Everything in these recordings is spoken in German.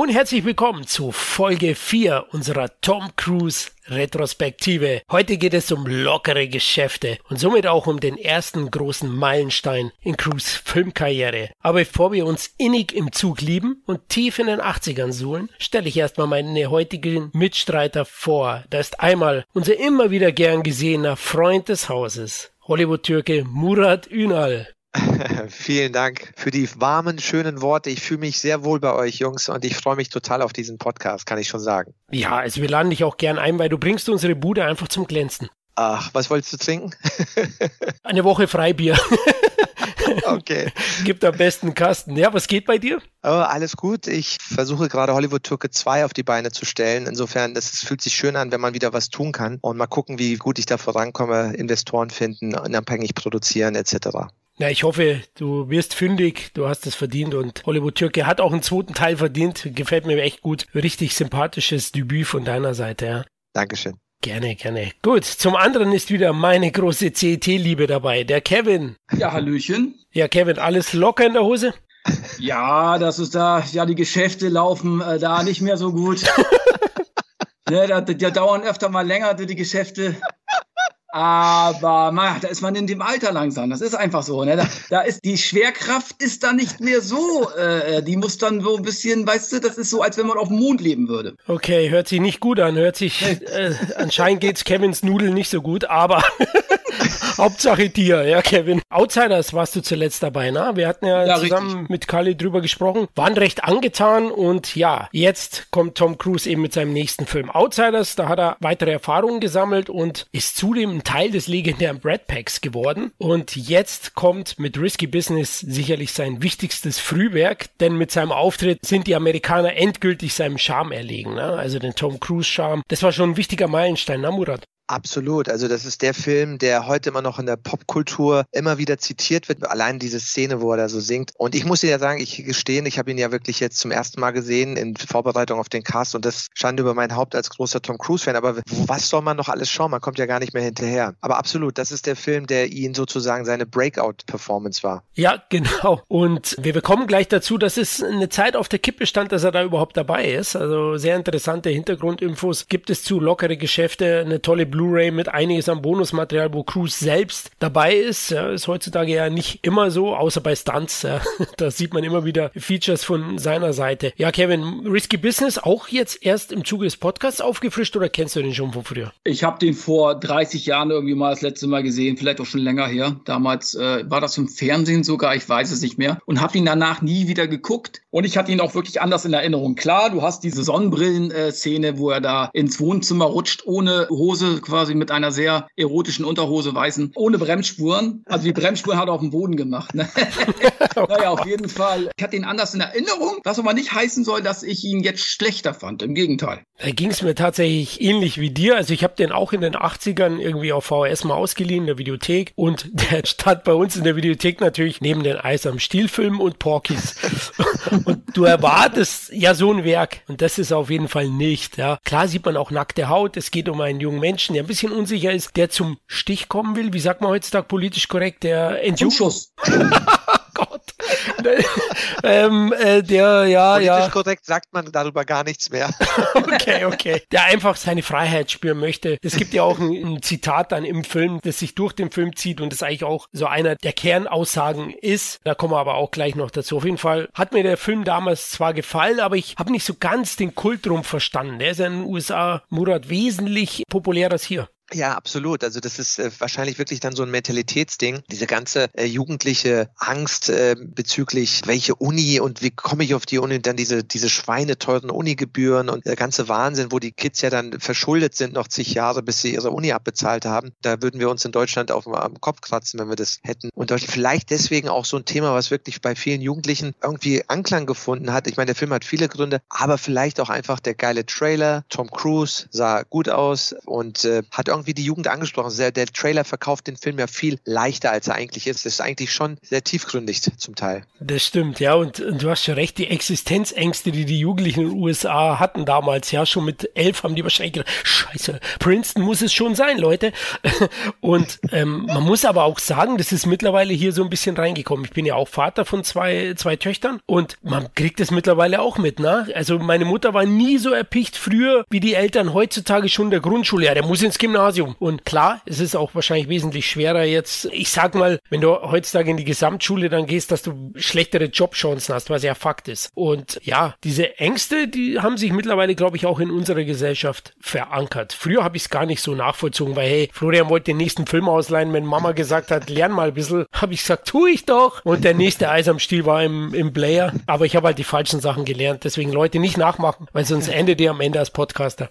Hallo und herzlich willkommen zu Folge 4 unserer Tom Cruise Retrospektive. Heute geht es um lockere Geschäfte und somit auch um den ersten großen Meilenstein in Cruise Filmkarriere. Aber bevor wir uns innig im Zug lieben und tief in den 80ern suhlen, stelle ich erstmal meine heutigen Mitstreiter vor. Da ist einmal unser immer wieder gern gesehener Freund des Hauses, Hollywood-Türke Murat Ünal. Vielen Dank für die warmen, schönen Worte. Ich fühle mich sehr wohl bei euch, Jungs, und ich freue mich total auf diesen Podcast, kann ich schon sagen. Ja, also wir laden dich auch gern ein, weil du bringst unsere Bude einfach zum Glänzen. Ach, was wolltest du trinken? Eine Woche Freibier. okay. Gibt am besten Kasten. Ja, was geht bei dir? Oh, alles gut. Ich versuche gerade Hollywood Türke 2 auf die Beine zu stellen. Insofern, das fühlt sich schön an, wenn man wieder was tun kann. Und mal gucken, wie gut ich da vorankomme, Investoren finden, unabhängig produzieren etc. Ja, ich hoffe, du wirst fündig, du hast es verdient und Hollywood Türke hat auch einen zweiten Teil verdient. Gefällt mir echt gut. Richtig sympathisches Debüt von deiner Seite, ja. Dankeschön. Gerne, gerne. Gut, zum anderen ist wieder meine große CET-Liebe dabei, der Kevin. Ja, Hallöchen. Ja, Kevin, alles locker in der Hose? Ja, das ist da, ja, die Geschäfte laufen äh, da nicht mehr so gut. ne, da, da dauern öfter mal länger die Geschäfte. Aber man, da ist man in dem Alter langsam. Das ist einfach so. Ne? Da, da ist die Schwerkraft ist da nicht mehr so. Äh, die muss dann so ein bisschen, weißt du, das ist so, als wenn man auf dem Mond leben würde. Okay, hört sich nicht gut an. Hört sich äh, anscheinend geht's Kevins Nudeln nicht so gut, aber Hauptsache dir, ja, Kevin. Outsiders warst du zuletzt dabei, ne? Wir hatten ja, ja zusammen richtig. mit Kali drüber gesprochen, waren recht angetan und ja, jetzt kommt Tom Cruise eben mit seinem nächsten Film Outsiders. Da hat er weitere Erfahrungen gesammelt und ist zudem ein Teil des legendären Brad Packs geworden. Und jetzt kommt mit Risky Business sicherlich sein wichtigstes Frühwerk, denn mit seinem Auftritt sind die Amerikaner endgültig seinem Charme erlegen, ne? Also den Tom Cruise Charme. Das war schon ein wichtiger Meilenstein, ne, Murat? Absolut. Also das ist der Film, der heute immer noch in der Popkultur immer wieder zitiert wird. Allein diese Szene, wo er da so singt. Und ich muss dir ja sagen, ich gestehen, ich habe ihn ja wirklich jetzt zum ersten Mal gesehen in Vorbereitung auf den Cast und das stand über mein Haupt als großer Tom Cruise-Fan. Aber was soll man noch alles schauen? Man kommt ja gar nicht mehr hinterher. Aber absolut, das ist der Film, der ihn sozusagen seine Breakout-Performance war. Ja, genau. Und wir bekommen gleich dazu, dass es eine Zeit auf der Kippe stand, dass er da überhaupt dabei ist. Also sehr interessante Hintergrundinfos. Gibt es zu lockere Geschäfte, eine tolle Blue Blu-ray mit einiges an Bonusmaterial, wo Cruise selbst dabei ist. Ja, ist heutzutage ja nicht immer so, außer bei Stunts. Ja. Da sieht man immer wieder Features von seiner Seite. Ja, Kevin, Risky Business auch jetzt erst im Zuge des Podcasts aufgefrischt oder kennst du den schon von früher? Ich habe den vor 30 Jahren irgendwie mal das letzte Mal gesehen, vielleicht auch schon länger her. Damals äh, war das im Fernsehen sogar, ich weiß es nicht mehr. Und habe ihn danach nie wieder geguckt. Und ich hatte ihn auch wirklich anders in Erinnerung. Klar, du hast diese Sonnenbrillen-Szene, wo er da ins Wohnzimmer rutscht, ohne Hose quasi mit einer sehr erotischen Unterhose weißen, ohne Bremsspuren. Also die Bremsspuren hat er auf dem Boden gemacht. Ne? naja, auf jeden Fall. Ich hatte ihn anders in Erinnerung, was aber nicht heißen soll, dass ich ihn jetzt schlechter fand. Im Gegenteil. Da ging es mir tatsächlich ähnlich wie dir. Also ich habe den auch in den 80ern irgendwie auf VHS mal ausgeliehen in der Videothek und der stand bei uns in der Videothek natürlich neben den Eis am Stielfilm und Porkies. und du erwartest ja so ein Werk und das ist auf jeden Fall nicht. Ja. Klar sieht man auch nackte Haut. Es geht um einen jungen Menschen, der ein bisschen unsicher ist, der zum Stich kommen will. Wie sagt man heutzutage politisch korrekt? Der Entjungschuss. Gott. ähm, äh, der, ja, Politisch ja. korrekt sagt man darüber gar nichts mehr. okay, okay. Der einfach seine Freiheit spüren möchte. Es gibt ja auch ein, ein, Zitat dann im Film, das sich durch den Film zieht und das eigentlich auch so einer der Kernaussagen ist. Da kommen wir aber auch gleich noch dazu. Auf jeden Fall hat mir der Film damals zwar gefallen, aber ich habe nicht so ganz den Kult drum verstanden. Der ist ja in den USA, Murat, wesentlich populärer als hier. Ja, absolut. Also das ist äh, wahrscheinlich wirklich dann so ein Mentalitätsding. Diese ganze äh, jugendliche Angst äh, bezüglich welche Uni und wie komme ich auf die Uni, dann diese, diese schweineteuren Unigebühren und der ganze Wahnsinn, wo die Kids ja dann verschuldet sind noch zig Jahre, bis sie ihre Uni abbezahlt haben. Da würden wir uns in Deutschland auf dem Kopf kratzen, wenn wir das hätten. Und vielleicht deswegen auch so ein Thema, was wirklich bei vielen Jugendlichen irgendwie Anklang gefunden hat. Ich meine, der Film hat viele Gründe, aber vielleicht auch einfach der geile Trailer. Tom Cruise sah gut aus und äh, hat irgendwie irgendwie die Jugend angesprochen. Der, der Trailer verkauft den Film ja viel leichter, als er eigentlich ist. Das ist eigentlich schon sehr tiefgründig zum Teil. Das stimmt, ja. Und, und du hast schon recht, die Existenzängste, die die Jugendlichen in den USA hatten damals, ja, schon mit elf haben die wahrscheinlich gedacht, scheiße, Princeton muss es schon sein, Leute. Und ähm, man muss aber auch sagen, das ist mittlerweile hier so ein bisschen reingekommen. Ich bin ja auch Vater von zwei, zwei Töchtern und man kriegt es mittlerweile auch mit, ne? Also meine Mutter war nie so erpicht früher wie die Eltern heutzutage schon der Grundschule. Ja, der muss ins Gymnasium. Und klar, es ist auch wahrscheinlich wesentlich schwerer jetzt. Ich sag mal, wenn du heutzutage in die Gesamtschule dann gehst, dass du schlechtere Jobchancen hast, was ja Fakt ist. Und ja, diese Ängste, die haben sich mittlerweile, glaube ich, auch in unserer Gesellschaft verankert. Früher habe ich es gar nicht so nachvollzogen, weil hey, Florian wollte den nächsten Film ausleihen, wenn Mama gesagt hat, lern mal ein bisschen, habe ich gesagt, tu ich doch. Und der nächste Eis am Stiel war im, im Blair. Aber ich habe halt die falschen Sachen gelernt. Deswegen Leute nicht nachmachen, weil sonst endet ihr am Ende als Podcaster.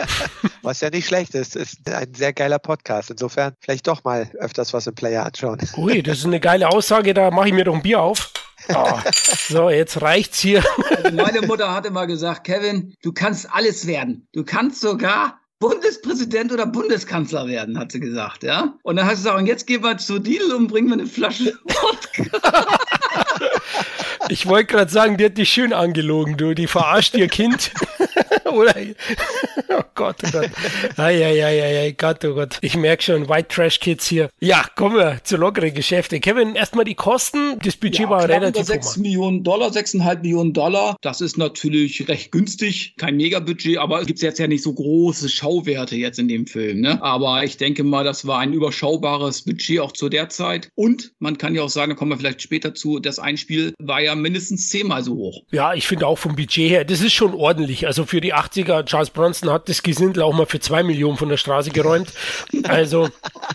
Was ja nicht schlecht ist. Ist ein sehr geiler Podcast. Insofern vielleicht doch mal öfters was im Player anschauen. Ui, das ist eine geile Aussage. Da mache ich mir doch ein Bier auf. Oh, so, jetzt reicht's hier. Also meine Mutter hatte mal gesagt, Kevin, du kannst alles werden. Du kannst sogar Bundespräsident oder Bundeskanzler werden, hat sie gesagt, ja. Und dann hat sie gesagt, und jetzt gehen wir zu Lidl und bringen wir eine Flasche Wodka. Ich wollte gerade sagen, die hat dich schön angelogen, du. Die verarscht ihr Kind. Oder? Oh Gott, oh Gott. Eieieiei, Gott, oh Gott. Ich merke schon, White Trash Kids hier. Ja, kommen wir zu lockeren Geschäfte. Kevin, erstmal die Kosten. Das Budget ja, war relativ 6 Millionen Dollar, 6,5 Millionen Dollar. Das ist natürlich recht günstig. Kein Megabudget, aber es gibt jetzt ja nicht so große Schauwerte jetzt in dem Film. Ne? Aber ich denke mal, das war ein überschaubares Budget auch zu der Zeit. Und man kann ja auch sagen, da kommen wir vielleicht später zu, das Einspiel war ja mindestens zehnmal so hoch. Ja, ich finde auch vom Budget her, das ist schon ordentlich. Also für die 80er, Charles Bronson hat das Gesindel auch mal für zwei Millionen von der Straße geräumt. Also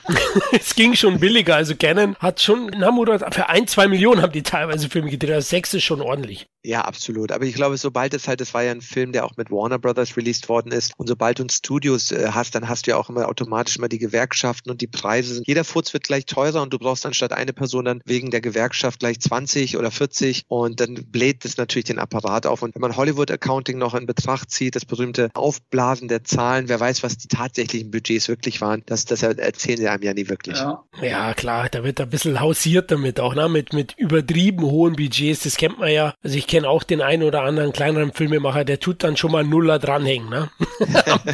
es ging schon billiger. Also Canon hat schon, na Murat, für ein, zwei Millionen haben die teilweise Filme gedreht. Also sechs ist schon ordentlich. Ja, absolut. Aber ich glaube, sobald es halt, das war ja ein Film, der auch mit Warner Brothers released worden ist. Und sobald du Studios äh, hast, dann hast du ja auch immer automatisch immer die Gewerkschaften und die Preise. Jeder Furz wird gleich teurer und du brauchst anstatt eine Person dann wegen der Gewerkschaft gleich 20 oder 40 und dann bläht das natürlich den Apparat auf. Und wenn man Hollywood Accounting noch in Betracht zieht, das berühmte Aufblasen der Zahlen, wer weiß, was die tatsächlichen Budgets wirklich waren, das, das erzählen sie einem ja nie wirklich. Ja, ja klar, da wird ein bisschen hausiert damit auch, ne? mit, mit übertrieben hohen Budgets. Das kennt man ja. Also ich kenne auch den einen oder anderen kleineren Filmemacher, der tut dann schon mal Nuller dranhängen. Ne?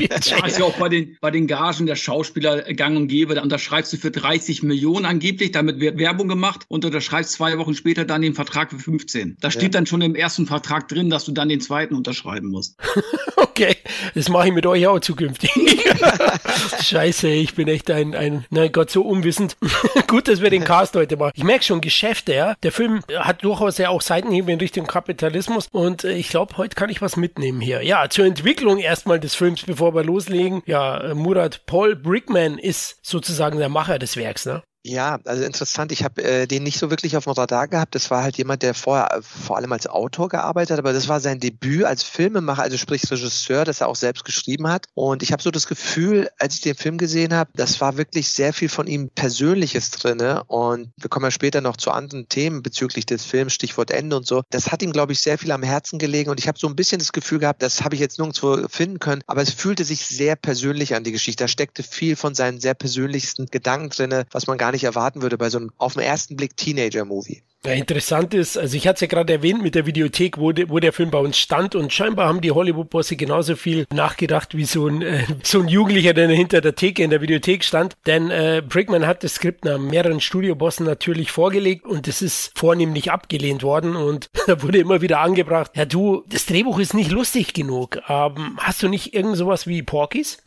das ist ja auch bei den, bei den Gagen der Schauspieler gang und gäbe. Da unterschreibst du für 30 Millionen angeblich, damit wird Werbung gemacht und unterschreibst zwei Wochen später dann den Vertrag für 15. Da steht ja. dann schon im ersten Vertrag drin, dass du dann den zweiten unterschreiben musst. okay, das mache ich mit euch auch zukünftig. Scheiße, ich bin echt ein, ein, nein Gott, so unwissend. Gut, dass wir den Cast heute machen. Ich merke schon, Geschäfte, ja. Der Film hat durchaus ja auch Seitenhiebe in Richtung Kapitalismus und äh, ich glaube, heute kann ich was mitnehmen hier. Ja, zur Entwicklung erstmal des Films, bevor wir loslegen. Ja, Murat Paul Brickman ist sozusagen der Macher des Werks, ne? Ja, also interessant. Ich habe äh, den nicht so wirklich auf dem Radar gehabt. Das war halt jemand, der vorher äh, vor allem als Autor gearbeitet hat, aber das war sein Debüt als Filmemacher, also sprich Regisseur, das er auch selbst geschrieben hat. Und ich habe so das Gefühl, als ich den Film gesehen habe, das war wirklich sehr viel von ihm Persönliches drinne. Und wir kommen ja später noch zu anderen Themen bezüglich des Films, Stichwort Ende und so. Das hat ihm, glaube ich, sehr viel am Herzen gelegen. Und ich habe so ein bisschen das Gefühl gehabt, das habe ich jetzt nirgendwo finden können, aber es fühlte sich sehr persönlich an die Geschichte. Da steckte viel von seinen sehr persönlichsten Gedanken drinne, was man gar gar nicht erwarten würde bei so einem auf den ersten Blick Teenager-Movie. Ja, interessant ist, also ich hatte es ja gerade erwähnt mit der Videothek, wo, de, wo der Film bei uns stand und scheinbar haben die Hollywood-Bosse genauso viel nachgedacht wie so ein, äh, so ein Jugendlicher, der hinter der Theke in der Videothek stand. Denn äh, Brickman hat das Skript nach mehreren Studiobossen natürlich vorgelegt und es ist vornehmlich abgelehnt worden und da wurde immer wieder angebracht, ja du, das Drehbuch ist nicht lustig genug. Ähm, hast du nicht irgend sowas wie Porkies?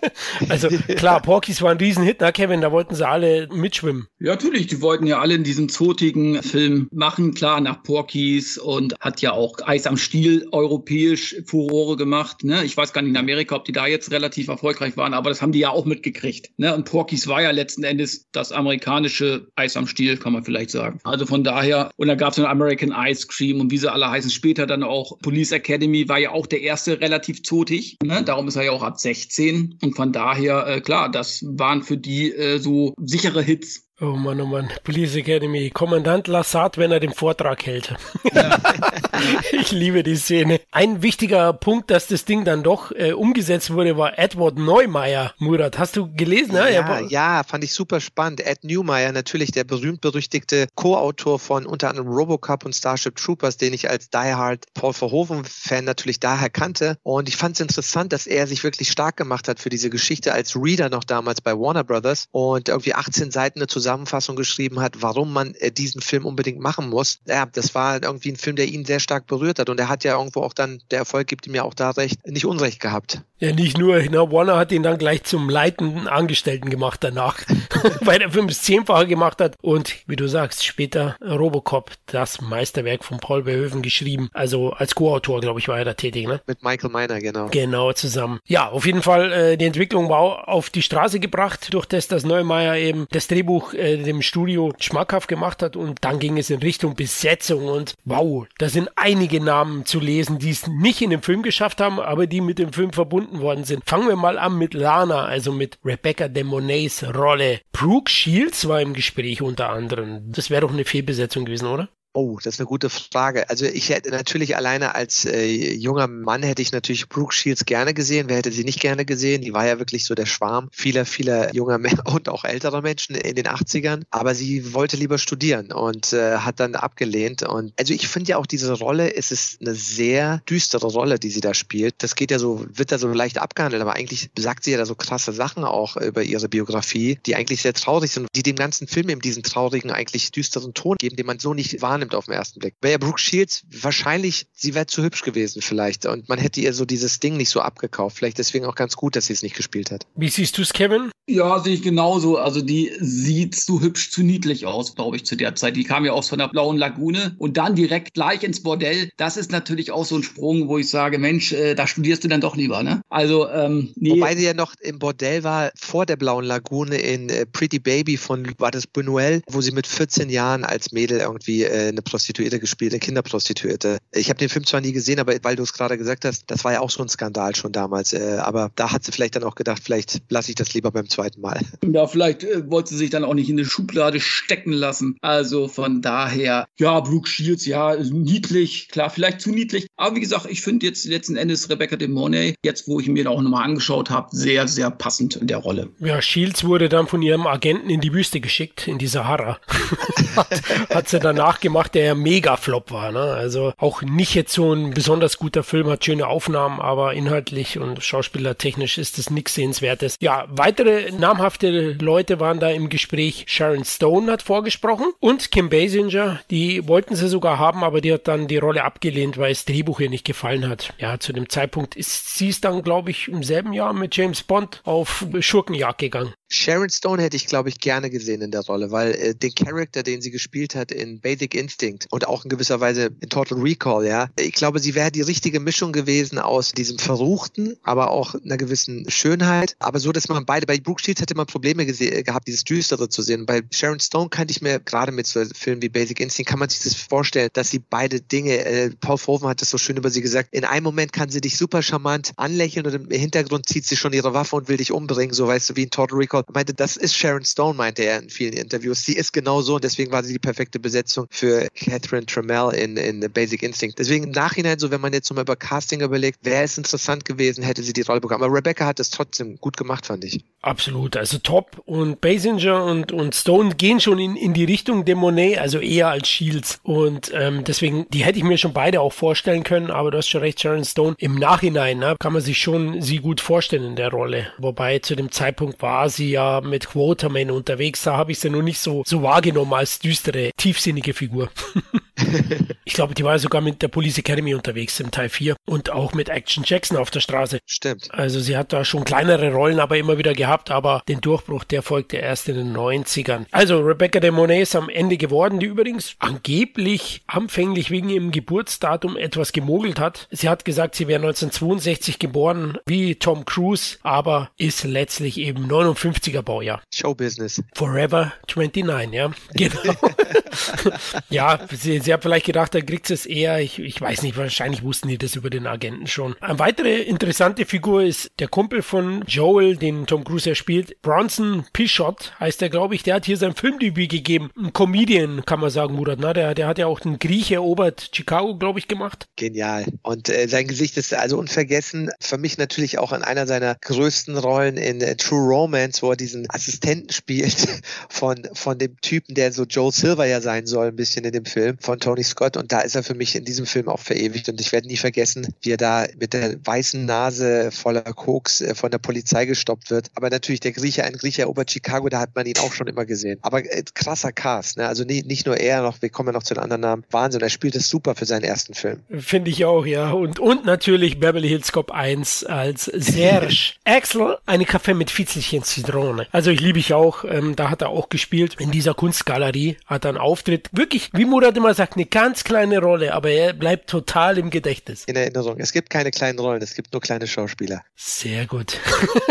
also klar, Porkies war ein Riesenhit, na Kevin, da wollten sie alle mitschwimmen. Ja, natürlich, die wollten ja alle in diesem zotigen Film Film machen, klar nach Porkies und hat ja auch Eis am Stiel europäisch Furore gemacht. Ne? Ich weiß gar nicht in Amerika, ob die da jetzt relativ erfolgreich waren, aber das haben die ja auch mitgekriegt. Ne? Und Porkies war ja letzten Endes das amerikanische Eis am Stiel, kann man vielleicht sagen. Also von daher, und da gab es einen American Ice Cream und wie sie alle heißen, später dann auch Police Academy war ja auch der erste relativ zotig. Ne? Darum ist er ja auch ab 16 und von daher, äh, klar, das waren für die äh, so sichere Hits Oh Mann, oh Mann. Police Academy. Kommandant Lassard, wenn er den Vortrag hält. Ja. ich liebe die Szene. Ein wichtiger Punkt, dass das Ding dann doch äh, umgesetzt wurde, war Edward Neumeier. Murat, hast du gelesen? Ne? Ja, ja, fand ich super spannend. Ed Neumeier, natürlich der berühmt-berüchtigte Co-Autor von unter anderem Robocop und Starship Troopers, den ich als Die Hard Paul Verhoeven-Fan natürlich daher kannte. Und ich fand es interessant, dass er sich wirklich stark gemacht hat für diese Geschichte als Reader noch damals bei Warner Brothers und irgendwie 18 Seiten eine Zusammenfassung geschrieben hat, warum man äh, diesen Film unbedingt machen muss. Ja, das war irgendwie ein Film, der ihn sehr stark berührt hat. Und er hat ja irgendwo auch dann, der Erfolg gibt ihm ja auch da recht, nicht Unrecht gehabt. Ja, nicht nur, ne, Warner hat ihn dann gleich zum leitenden Angestellten gemacht danach, weil der Film es zehnfache gemacht hat und wie du sagst, später Robocop, das Meisterwerk von Paul Verhoeven geschrieben, also als Co-Autor, glaube ich, war er da tätig, ne? Mit Michael Miner, genau. Genau, zusammen. Ja, auf jeden Fall, äh, die Entwicklung war auf die Straße gebracht, durch das, dass Neumeier eben das Drehbuch äh, dem Studio schmackhaft gemacht hat und dann ging es in Richtung Besetzung und wow, da sind einige Namen zu lesen, die es nicht in den Film geschafft haben, aber die mit dem Film verbunden worden sind. Fangen wir mal an mit Lana, also mit Rebecca de Monets Rolle. Brooke Shields war im Gespräch unter anderem. Das wäre doch eine Fehlbesetzung gewesen, oder? Oh, das ist eine gute Frage. Also ich hätte natürlich alleine als äh, junger Mann hätte ich natürlich Brooke Shields gerne gesehen. Wer hätte sie nicht gerne gesehen? Die war ja wirklich so der Schwarm vieler, vieler junger und auch älterer Menschen in den 80ern. Aber sie wollte lieber studieren und äh, hat dann abgelehnt. Und also ich finde ja auch diese Rolle, es ist eine sehr düstere Rolle, die sie da spielt. Das geht ja so, wird da so leicht abgehandelt, aber eigentlich sagt sie ja da so krasse Sachen auch über ihre Biografie, die eigentlich sehr traurig sind, die dem ganzen Film eben diesen traurigen, eigentlich düsteren Ton geben, den man so nicht wahrnimmt wahrnimmt auf den ersten Blick. Wäre Brooke Shields wahrscheinlich, sie wäre zu hübsch gewesen vielleicht und man hätte ihr so dieses Ding nicht so abgekauft. Vielleicht deswegen auch ganz gut, dass sie es nicht gespielt hat. Wie siehst du es, Kevin? Ja, sehe ich genauso. Also die sieht zu hübsch, zu niedlich aus, glaube ich, zu der Zeit. Die kam ja auch von der Blauen Lagune und dann direkt gleich ins Bordell. Das ist natürlich auch so ein Sprung, wo ich sage, Mensch, äh, da studierst du dann doch lieber, ne? Also, ähm, nee. Wobei sie ja noch im Bordell war, vor der Blauen Lagune in äh, Pretty Baby von, war das Buñuel, wo sie mit 14 Jahren als Mädel irgendwie äh, eine Prostituierte gespielt, eine Kinderprostituierte. Ich habe den Film zwar nie gesehen, aber weil du es gerade gesagt hast, das war ja auch so ein Skandal schon damals. Äh, aber da hat sie vielleicht dann auch gedacht, vielleicht lasse ich das lieber beim zweiten Mal. Ja, vielleicht äh, wollte sie sich dann auch nicht in eine Schublade stecken lassen. Also von daher, ja, Brooke Shields, ja, niedlich, klar, vielleicht zu niedlich. Aber wie gesagt, ich finde jetzt letzten Endes Rebecca de Mornay, jetzt wo ich mir da auch nochmal angeschaut habe, sehr, sehr passend in der Rolle. Ja, Shields wurde dann von ihrem Agenten in die Wüste geschickt, in die Sahara. hat, hat sie danach gemacht, der ja Mega-Flop war. Ne? Also auch nicht jetzt so ein besonders guter Film, hat schöne Aufnahmen, aber inhaltlich und schauspielertechnisch ist das nichts Sehenswertes. Ja, weitere namhafte Leute waren da im Gespräch. Sharon Stone hat vorgesprochen und Kim Basinger. Die wollten sie sogar haben, aber die hat dann die Rolle abgelehnt, weil das Drehbuch ihr nicht gefallen hat. Ja, zu dem Zeitpunkt ist sie es dann, glaube ich, im selben Jahr mit James Bond auf Schurkenjagd gegangen. Sharon Stone hätte ich, glaube ich, gerne gesehen in der Rolle, weil äh, den Charakter, den sie gespielt hat in Basic Instinct und auch in gewisser Weise in Total Recall, ja, ich glaube, sie wäre die richtige Mischung gewesen aus diesem Verruchten, aber auch einer gewissen Schönheit, aber so, dass man beide, bei Brooke Shields hätte man Probleme gehabt, dieses Düstere zu sehen. Bei Sharon Stone kann ich mir, gerade mit so Filmen wie Basic Instinct, kann man sich das vorstellen, dass sie beide Dinge, äh, Paul Verhoeven hat das so schön über sie gesagt, in einem Moment kann sie dich super charmant anlächeln und im Hintergrund zieht sie schon ihre Waffe und will dich umbringen, so weißt du, wie in Total Recall Scott meinte, das ist Sharon Stone, meinte er in vielen Interviews. Sie ist genau so und deswegen war sie die perfekte Besetzung für Catherine Trammell in, in Basic Instinct. Deswegen im Nachhinein, so wenn man jetzt mal über Casting überlegt, wäre es interessant gewesen, hätte sie die Rolle bekommen. Aber Rebecca hat es trotzdem gut gemacht, fand ich. Absolut, also top. Und Basinger und, und Stone gehen schon in, in die Richtung der Monet, also eher als Shields. Und ähm, deswegen, die hätte ich mir schon beide auch vorstellen können, aber du hast schon recht, Sharon Stone. Im Nachhinein ne, kann man sich schon sie gut vorstellen in der Rolle. Wobei zu dem Zeitpunkt war sie ja mit Quoterman unterwegs, da habe ich sie noch nicht so, so wahrgenommen als düstere, tiefsinnige Figur. ich glaube, die war sogar mit der Police Academy unterwegs im Teil 4 und auch mit Action Jackson auf der Straße. Stimmt. Also sie hat da schon kleinere Rollen aber immer wieder gehabt, aber den Durchbruch, der folgte erst in den 90ern. Also Rebecca de Monet ist am Ende geworden, die übrigens angeblich anfänglich wegen ihrem Geburtsdatum etwas gemogelt hat. Sie hat gesagt, sie wäre 1962 geboren, wie Tom Cruise, aber ist letztlich eben 59er Baujahr. Showbusiness. Forever 29, ja. Genau. ja, sie, sehr habe vielleicht gedacht, da kriegt es eher. Ich, ich weiß nicht, wahrscheinlich wussten die das über den Agenten schon. Eine weitere interessante Figur ist der Kumpel von Joel, den Tom Cruise ja spielt. Bronson Pichot heißt er, glaube ich. Der hat hier sein Filmdebüt gegeben. Ein Comedian, kann man sagen, Murat. Ne? Der, der hat ja auch den Griech erobert, Chicago, glaube ich, gemacht. Genial. Und äh, sein Gesicht ist also unvergessen. Für mich natürlich auch in einer seiner größten Rollen in äh, True Romance, wo er diesen Assistenten spielt von, von dem Typen, der so Joel Silver ja sein soll, ein bisschen in dem Film von Tony Scott. Und da ist er für mich in diesem Film auch verewigt. Und ich werde nie vergessen, wie er da mit der weißen Nase voller Koks äh, von der Polizei gestoppt wird. Aber natürlich der Grieche, ein Grieche erobert Chicago, da hat man ihn auch schon immer gesehen. Aber äh, krasser Cast, ne? Also nicht, nicht nur er, noch, wir kommen ja noch zu den anderen Namen. Wahnsinn, er spielt es super für seinen ersten Film. Finde ich auch, ja. Und, und natürlich Beverly Hills Cop 1 als Serge. Axel, eine Kaffee mit Fitzelchen Zitrone. Also ich liebe ich auch. Ähm, da hat er auch gespielt. In dieser Kunstgalerie hat er einen Auftritt. Wirklich, wie Murat immer sagt, eine ganz kleine Rolle, aber er bleibt total im Gedächtnis. In Erinnerung. Es gibt keine kleinen Rollen, es gibt nur kleine Schauspieler. Sehr gut.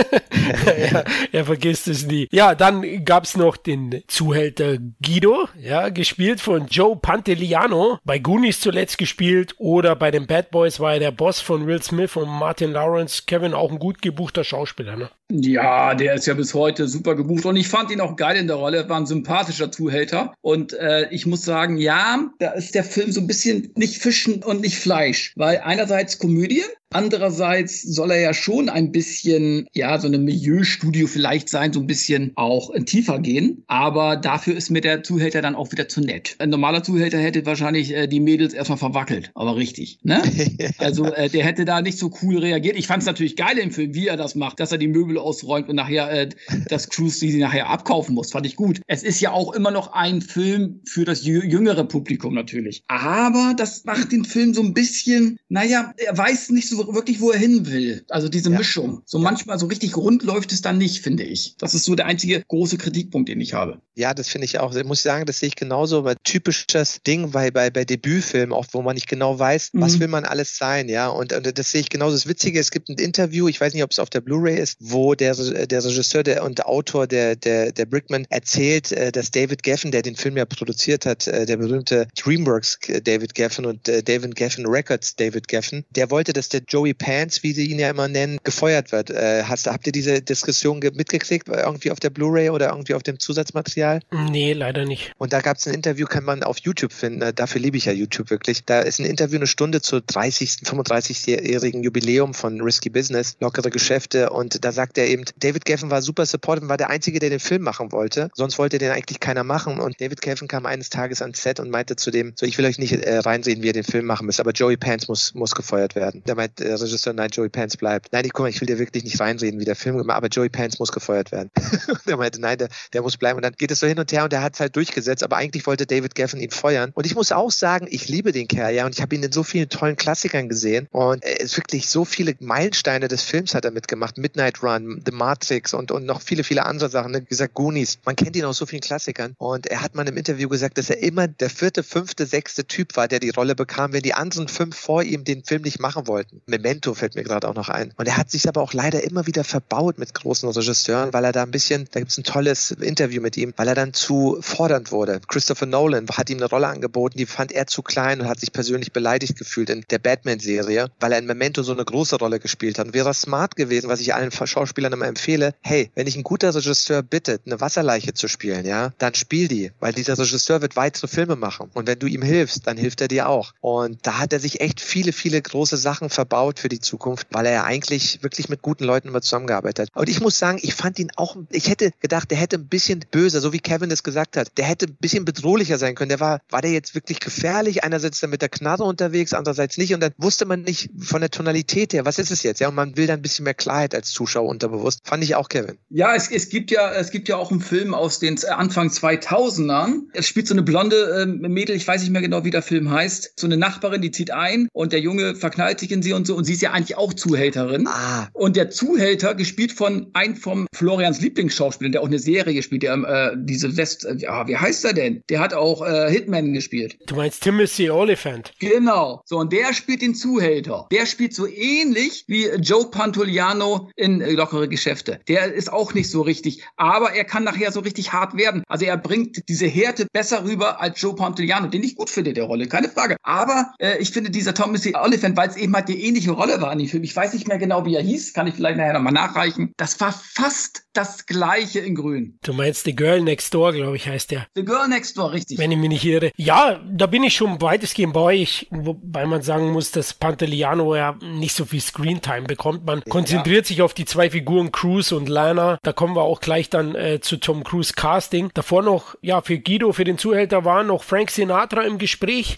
er, er, vergisst es nie. Ja, dann gab es noch den Zuhälter Guido, ja, gespielt von Joe Panteliano, bei Goonies zuletzt gespielt oder bei den Bad Boys war er der Boss von Will Smith und Martin Lawrence. Kevin auch ein gut gebuchter Schauspieler, ne? Ja, der ist ja bis heute super gebucht und ich fand ihn auch geil in der Rolle. War ein sympathischer Zuhälter und äh, ich muss sagen, ja, da ist der Film so ein bisschen nicht Fischen und nicht Fleisch, weil einerseits Komödie, Andererseits soll er ja schon ein bisschen, ja, so eine Milieustudio vielleicht sein, so ein bisschen auch tiefer gehen. Aber dafür ist mir der Zuhälter dann auch wieder zu nett. Ein normaler Zuhälter hätte wahrscheinlich äh, die Mädels erstmal verwackelt. Aber richtig, ne? Also äh, der hätte da nicht so cool reagiert. Ich fand es natürlich geil im Film, wie er das macht, dass er die Möbel ausräumt und nachher äh, das Cruise, die sie nachher abkaufen muss. Fand ich gut. Es ist ja auch immer noch ein Film für das jüngere Publikum natürlich. Aber das macht den Film so ein bisschen, naja, er weiß nicht so wirklich, wo er hin will. Also diese ja. Mischung. So ja. manchmal so richtig rund läuft es dann nicht, finde ich. Das ist so der einzige große Kritikpunkt, den ich habe. Ja, das finde ich auch. Ich muss sagen, das sehe ich genauso. Weil typisches Ding bei, bei, bei Debütfilmen, oft, wo man nicht genau weiß, mhm. was will man alles sein, ja. Und, und das sehe ich genauso. Das Witzige, es gibt ein Interview, ich weiß nicht, ob es auf der Blu-ray ist, wo der, der Regisseur der, und der Autor der, der, der Brickman erzählt, äh, dass David Geffen, der den Film ja produziert hat, äh, der berühmte Dreamworks David Geffen und äh, David Geffen Records David Geffen, der wollte, dass der Joey Pants, wie sie ihn ja immer nennen, gefeuert wird. Äh, hast, habt ihr diese Diskussion mitgekriegt, irgendwie auf der Blu-ray oder irgendwie auf dem Zusatzmaterial? Nee, leider nicht. Und da gab es ein Interview, kann man auf YouTube finden. Äh, dafür liebe ich ja YouTube wirklich. Da ist ein Interview eine Stunde zur 30., 35-jährigen Jubiläum von Risky Business, lockere Geschäfte. Und da sagt er eben, David Geffen war super supportive, war der Einzige, der den Film machen wollte. Sonst wollte den eigentlich keiner machen. Und David Geffen kam eines Tages ans Set und meinte zu dem, so ich will euch nicht äh, reinsehen, wie ihr den Film machen müsst, aber Joey Pants muss, muss gefeuert werden. Der meint, äh, Regisseur, nein, Joey Pants bleibt. Nein, ich, guck mal, ich will dir wirklich nicht reinreden, wie der Film gemacht aber Joey Pants muss gefeuert werden. der meinte, nein, der, der muss bleiben. Und dann geht es so hin und her und der hat es halt durchgesetzt, aber eigentlich wollte David Geffen ihn feuern. Und ich muss auch sagen, ich liebe den Kerl, ja, und ich habe ihn in so vielen tollen Klassikern gesehen und er ist wirklich so viele Meilensteine des Films hat er mitgemacht. Midnight Run, The Matrix und, und noch viele, viele andere Sachen. Ne? Wie gesagt, Goonies. Man kennt ihn aus so vielen Klassikern. Und er hat mal im Interview gesagt, dass er immer der vierte, fünfte, sechste Typ war, der die Rolle bekam, wenn die anderen fünf vor ihm den Film nicht machen wollten. Memento fällt mir gerade auch noch ein. Und er hat sich aber auch leider immer wieder verbaut mit großen Regisseuren, weil er da ein bisschen, da gibt es ein tolles Interview mit ihm, weil er dann zu fordernd wurde. Christopher Nolan hat ihm eine Rolle angeboten, die fand er zu klein und hat sich persönlich beleidigt gefühlt in der Batman-Serie, weil er in Memento so eine große Rolle gespielt hat. Und wäre smart gewesen, was ich allen Schauspielern immer empfehle, hey, wenn dich ein guter Regisseur bittet, eine Wasserleiche zu spielen, ja, dann spiel die, weil dieser Regisseur wird weitere Filme machen. Und wenn du ihm hilfst, dann hilft er dir auch. Und da hat er sich echt viele, viele große Sachen verbaut für die Zukunft, weil er eigentlich wirklich mit guten Leuten immer zusammengearbeitet hat. Und ich muss sagen, ich fand ihn auch, ich hätte gedacht, der hätte ein bisschen böser, so wie Kevin es gesagt hat, der hätte ein bisschen bedrohlicher sein können. Der war, war der jetzt wirklich gefährlich? Einerseits dann mit der Knarre unterwegs, andererseits nicht. Und dann wusste man nicht von der Tonalität her, was ist es jetzt? Ja, und man will dann ein bisschen mehr Klarheit als Zuschauer unterbewusst. Fand ich auch, Kevin. Ja, es, es gibt ja, es gibt ja auch einen Film aus den Anfang 2000ern. Es spielt so eine blonde äh, Mädel, ich weiß nicht mehr genau, wie der Film heißt. So eine Nachbarin, die zieht ein und der Junge verknallt sich in sie und so und sie ist ja eigentlich auch Zuhälterin. Ah. Und der Zuhälter, gespielt von einem vom Florians Lieblingsschauspieler, der auch eine Serie gespielt, der äh, diese West, äh, ja, wie heißt er denn? Der hat auch äh, Hitman gespielt. Du meinst Timothy Oliphant? Genau. So, und der spielt den Zuhälter. Der spielt so ähnlich wie Joe Pantoliano in äh, Lockere Geschäfte. Der ist auch nicht so richtig, aber er kann nachher so richtig hart werden. Also er bringt diese Härte besser rüber als Joe Pantoliano, den ich gut finde, der Rolle, keine Frage. Aber äh, ich finde dieser Thomas Oliphant, weil es eben halt die ähnliche Rolle war in dem Film, ich weiß nicht mehr genau, wie er hieß, kann ich vielleicht nachher nochmal nachreichen, das war fast das gleiche in grün. Du meinst The Girl Next Door, glaube ich, heißt der. The Girl Next Door, richtig. Wenn ich mich nicht irre. Ja, da bin ich schon weitestgehend bei euch, wobei man sagen muss, dass Panteliano ja nicht so viel Screentime bekommt. Man ja. konzentriert sich auf die zwei Figuren Cruz und Lana. Da kommen wir auch gleich dann äh, zu Tom Cruise Casting. Davor noch, ja, für Guido, für den Zuhälter war noch Frank Sinatra im Gespräch,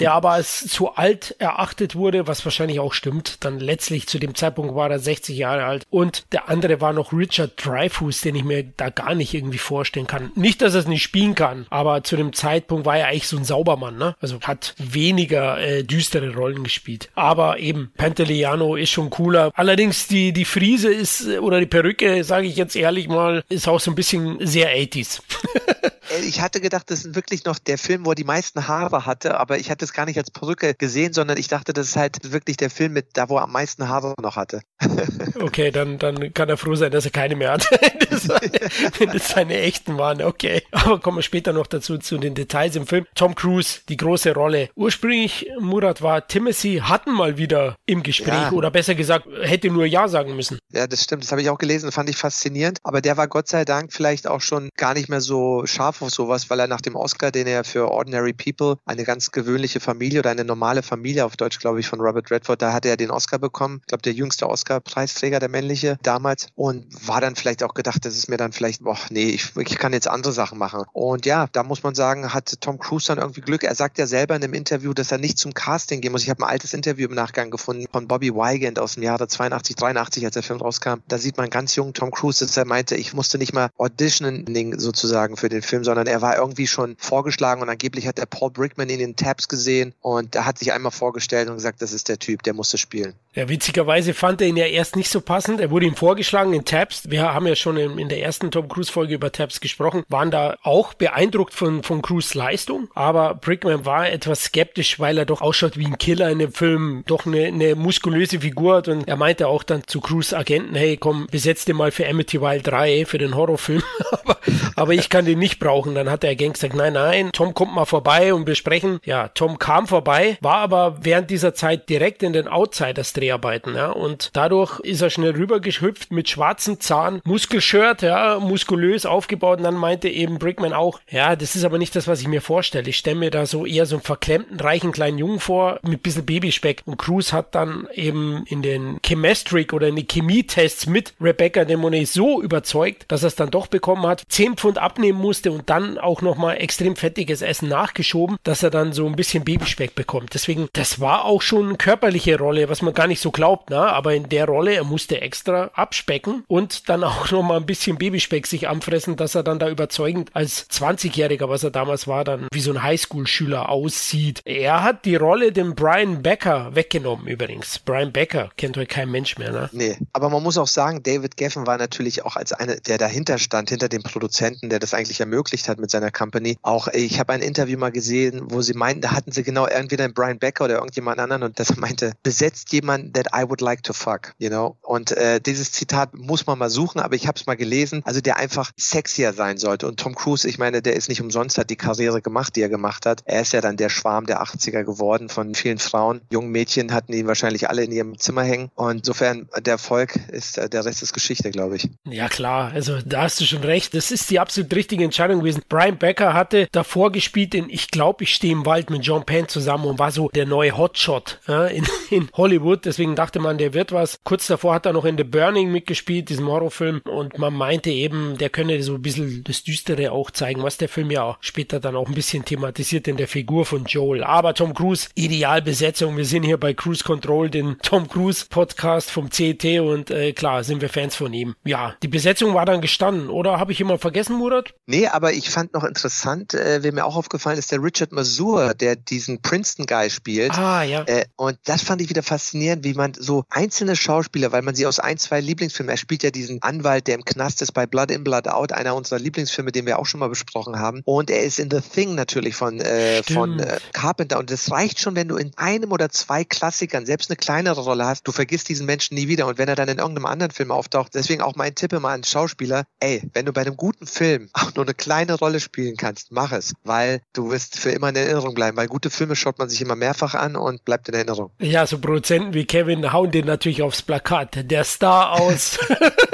der aber als zu alt erachtet wurde, was wahrscheinlich auch stimmt. Dann letztlich zu dem Zeitpunkt war er 60 Jahre alt. Und der andere war noch Richard Dreyfuss, den ich mir da gar nicht irgendwie vorstellen kann. Nicht, dass er es nicht spielen kann, aber zu dem Zeitpunkt war er eigentlich so ein Saubermann, ne? Also hat weniger äh, düstere Rollen gespielt. Aber eben, Panteliano ist schon cooler. Allerdings die, die Friese ist, oder die Perücke, sage ich jetzt ehrlich mal, ist auch so ein bisschen sehr 80s. ich hatte gedacht, das ist wirklich noch der Film, wo er die meisten Haare hatte, aber ich hatte es gar nicht als Perücke gesehen, sondern ich dachte, das ist halt wirklich der Film mit da, wo er am meisten Haare noch hatte. okay, dann, dann kann er froh sein, dass er keine mehr hat. wenn das seine echten waren, okay. Aber kommen wir später noch dazu, zu den Details im Film. Tom Cruise, die große Rolle. Ursprünglich, Murat, war Timothy Hatten mal wieder im Gespräch ja. oder besser gesagt, hätte nur Ja sagen müssen. Ja, das stimmt. Das habe ich auch gelesen, fand ich faszinierend. Aber der war Gott sei Dank vielleicht auch schon gar nicht mehr so scharf auf sowas, weil er nach dem Oscar, den er für Ordinary People, eine ganz gewöhnliche Familie oder eine normale Familie auf Deutsch, glaube ich, von Robert Redford, da hat er den Oscar bekommen. Ich glaube, der jüngste Oscar-Preisträger, der männliche damals. Und war dann vielleicht auch gedacht, das ist mir dann vielleicht, boah, nee, ich, ich kann jetzt andere Sachen machen. Und ja, da muss man sagen, hat Tom Cruise dann irgendwie Glück. Er sagt ja selber in einem Interview, dass er nicht zum Casting gehen muss. Ich habe ein altes Interview im Nachgang gefunden von Bobby Wygant aus dem Jahre 82, 83, als der Film rauskam. Da sieht man ganz jungen Tom Cruise, dass er meinte, ich musste nicht mal auditionen sozusagen für den Film, sondern er war irgendwie schon vorgeschlagen und angeblich hat der Paul Brickman in den Tabs gesehen und er hat sich einmal vorgestellt und gesagt, das ist der Typ, der musste spielen. Ja, witzigerweise fand er ihn ja erst nicht so passend. Er wurde ihm vorgeschlagen in Tabs. Wir haben ja schon in, der ersten Tom Cruise Folge über Tabs gesprochen, waren da auch beeindruckt von, von Cruise Leistung, aber Brickman war etwas skeptisch, weil er doch ausschaut wie ein Killer in dem Film, doch eine, eine muskulöse Figur hat und er meinte auch dann zu Cruise Agenten, hey komm, besetz den mal für Amityville 3, für den Horrorfilm, aber, aber ich kann den nicht brauchen. Dann hat der Gang gesagt, nein, nein, Tom kommt mal vorbei und wir sprechen. Ja, Tom kam vorbei, war aber während dieser Zeit direkt in den Outsiders Dreharbeiten, ja, und dadurch ist er schnell rübergehüpft mit schwarzem Zahn, Muskelshirt, ja, muskulös aufgebaut und dann meinte eben Brickman auch, ja, das ist aber nicht das, was ich mir vorstelle. Ich stelle mir da so eher so einen verklemmten, reichen kleinen Jungen vor mit ein bisschen Babyspeck und Cruz hat dann eben in den Chemestric oder in den Chemietests mit Rebecca de Monet so überzeugt, dass er es dann doch bekommen hat, 10 Pfund abnehmen musste und dann auch nochmal extrem fettiges Essen nachgeschoben, dass er dann so ein bisschen Babyspeck bekommt. Deswegen, das war auch schon eine körperliche Rolle, was man gar nicht so glaubt, ne? aber in der Rolle, er musste extra abspecken und dann auch nochmal ein bisschen Babyspeck sich anfressen, dass er dann da überzeugend als 20-Jähriger, was er damals war, dann wie so ein Highschool-Schüler aussieht. Er hat die Rolle dem Brian Becker weggenommen übrigens. Brian Becker kennt heute kein Mensch mehr, ne? Nee, aber man muss auch sagen, David Geffen war natürlich auch als einer, der dahinter stand, hinter dem Produzenten, der das eigentlich ermöglicht hat mit seiner Company. Auch ich habe ein Interview mal gesehen, wo sie meinten, da hatten sie genau entweder einen Brian Becker oder irgendjemand anderen und das meinte, besetzt jemand that I would like to fuck, you know? Und äh, dieses Zitat muss man mal suchen, aber ich habe es mal gelesen, also der einfach sexier sein sollte. Und Tom Cruise, ich meine, der ist nicht umsonst, hat die Karriere gemacht, die er gemacht hat. Er ist ja dann der Schwarm der 80er geworden von vielen Frauen. Jungen Mädchen hatten ihn wahrscheinlich alle in ihrem Zimmer hängen. Und insofern, der Erfolg ist, äh, der Rest ist Geschichte, glaube ich. Ja, klar. Also da hast du schon recht. Das ist die absolut richtige Entscheidung gewesen. Brian Becker hatte davor gespielt in Ich glaube, ich stehe im Wald mit John Penn zusammen und war so der neue Hotshot ja, in, in Hollywood. Deswegen dachte man, der wird was. Kurz davor hat er noch in The Burning mitgespielt, diesem Horrorfilm. Und man meinte eben, der könne so ein bisschen das Düstere auch zeigen, was der Film ja auch später dann auch ein bisschen thematisiert in der Figur von Joel. Aber Tom Cruise, Idealbesetzung. Wir sind hier bei Cruise Control, den Tom Cruise Podcast vom CET und äh, klar, sind wir Fans von ihm. Ja, die Besetzung war dann gestanden, oder habe ich immer vergessen, Murat? Nee, aber ich fand noch interessant, äh, wer mir auch aufgefallen ist, der Richard Masur, der diesen Princeton-Guy spielt. Ah, ja. Äh, und das fand ich wieder faszinierend, schön, wie man so einzelne Schauspieler, weil man sie aus ein, zwei Lieblingsfilmen, er spielt ja diesen Anwalt, der im Knast ist bei Blood in, Blood Out, einer unserer Lieblingsfilme, den wir auch schon mal besprochen haben. Und er ist in The Thing natürlich von, äh, von äh, Carpenter. Und es reicht schon, wenn du in einem oder zwei Klassikern selbst eine kleinere Rolle hast, du vergisst diesen Menschen nie wieder. Und wenn er dann in irgendeinem anderen Film auftaucht, deswegen auch mein Tipp immer an Schauspieler, ey, wenn du bei einem guten Film auch nur eine kleine Rolle spielen kannst, mach es, weil du wirst für immer in Erinnerung bleiben, weil gute Filme schaut man sich immer mehrfach an und bleibt in Erinnerung. Ja, so Produzenten wie Kevin hauen den natürlich aufs Plakat. Der Star aus,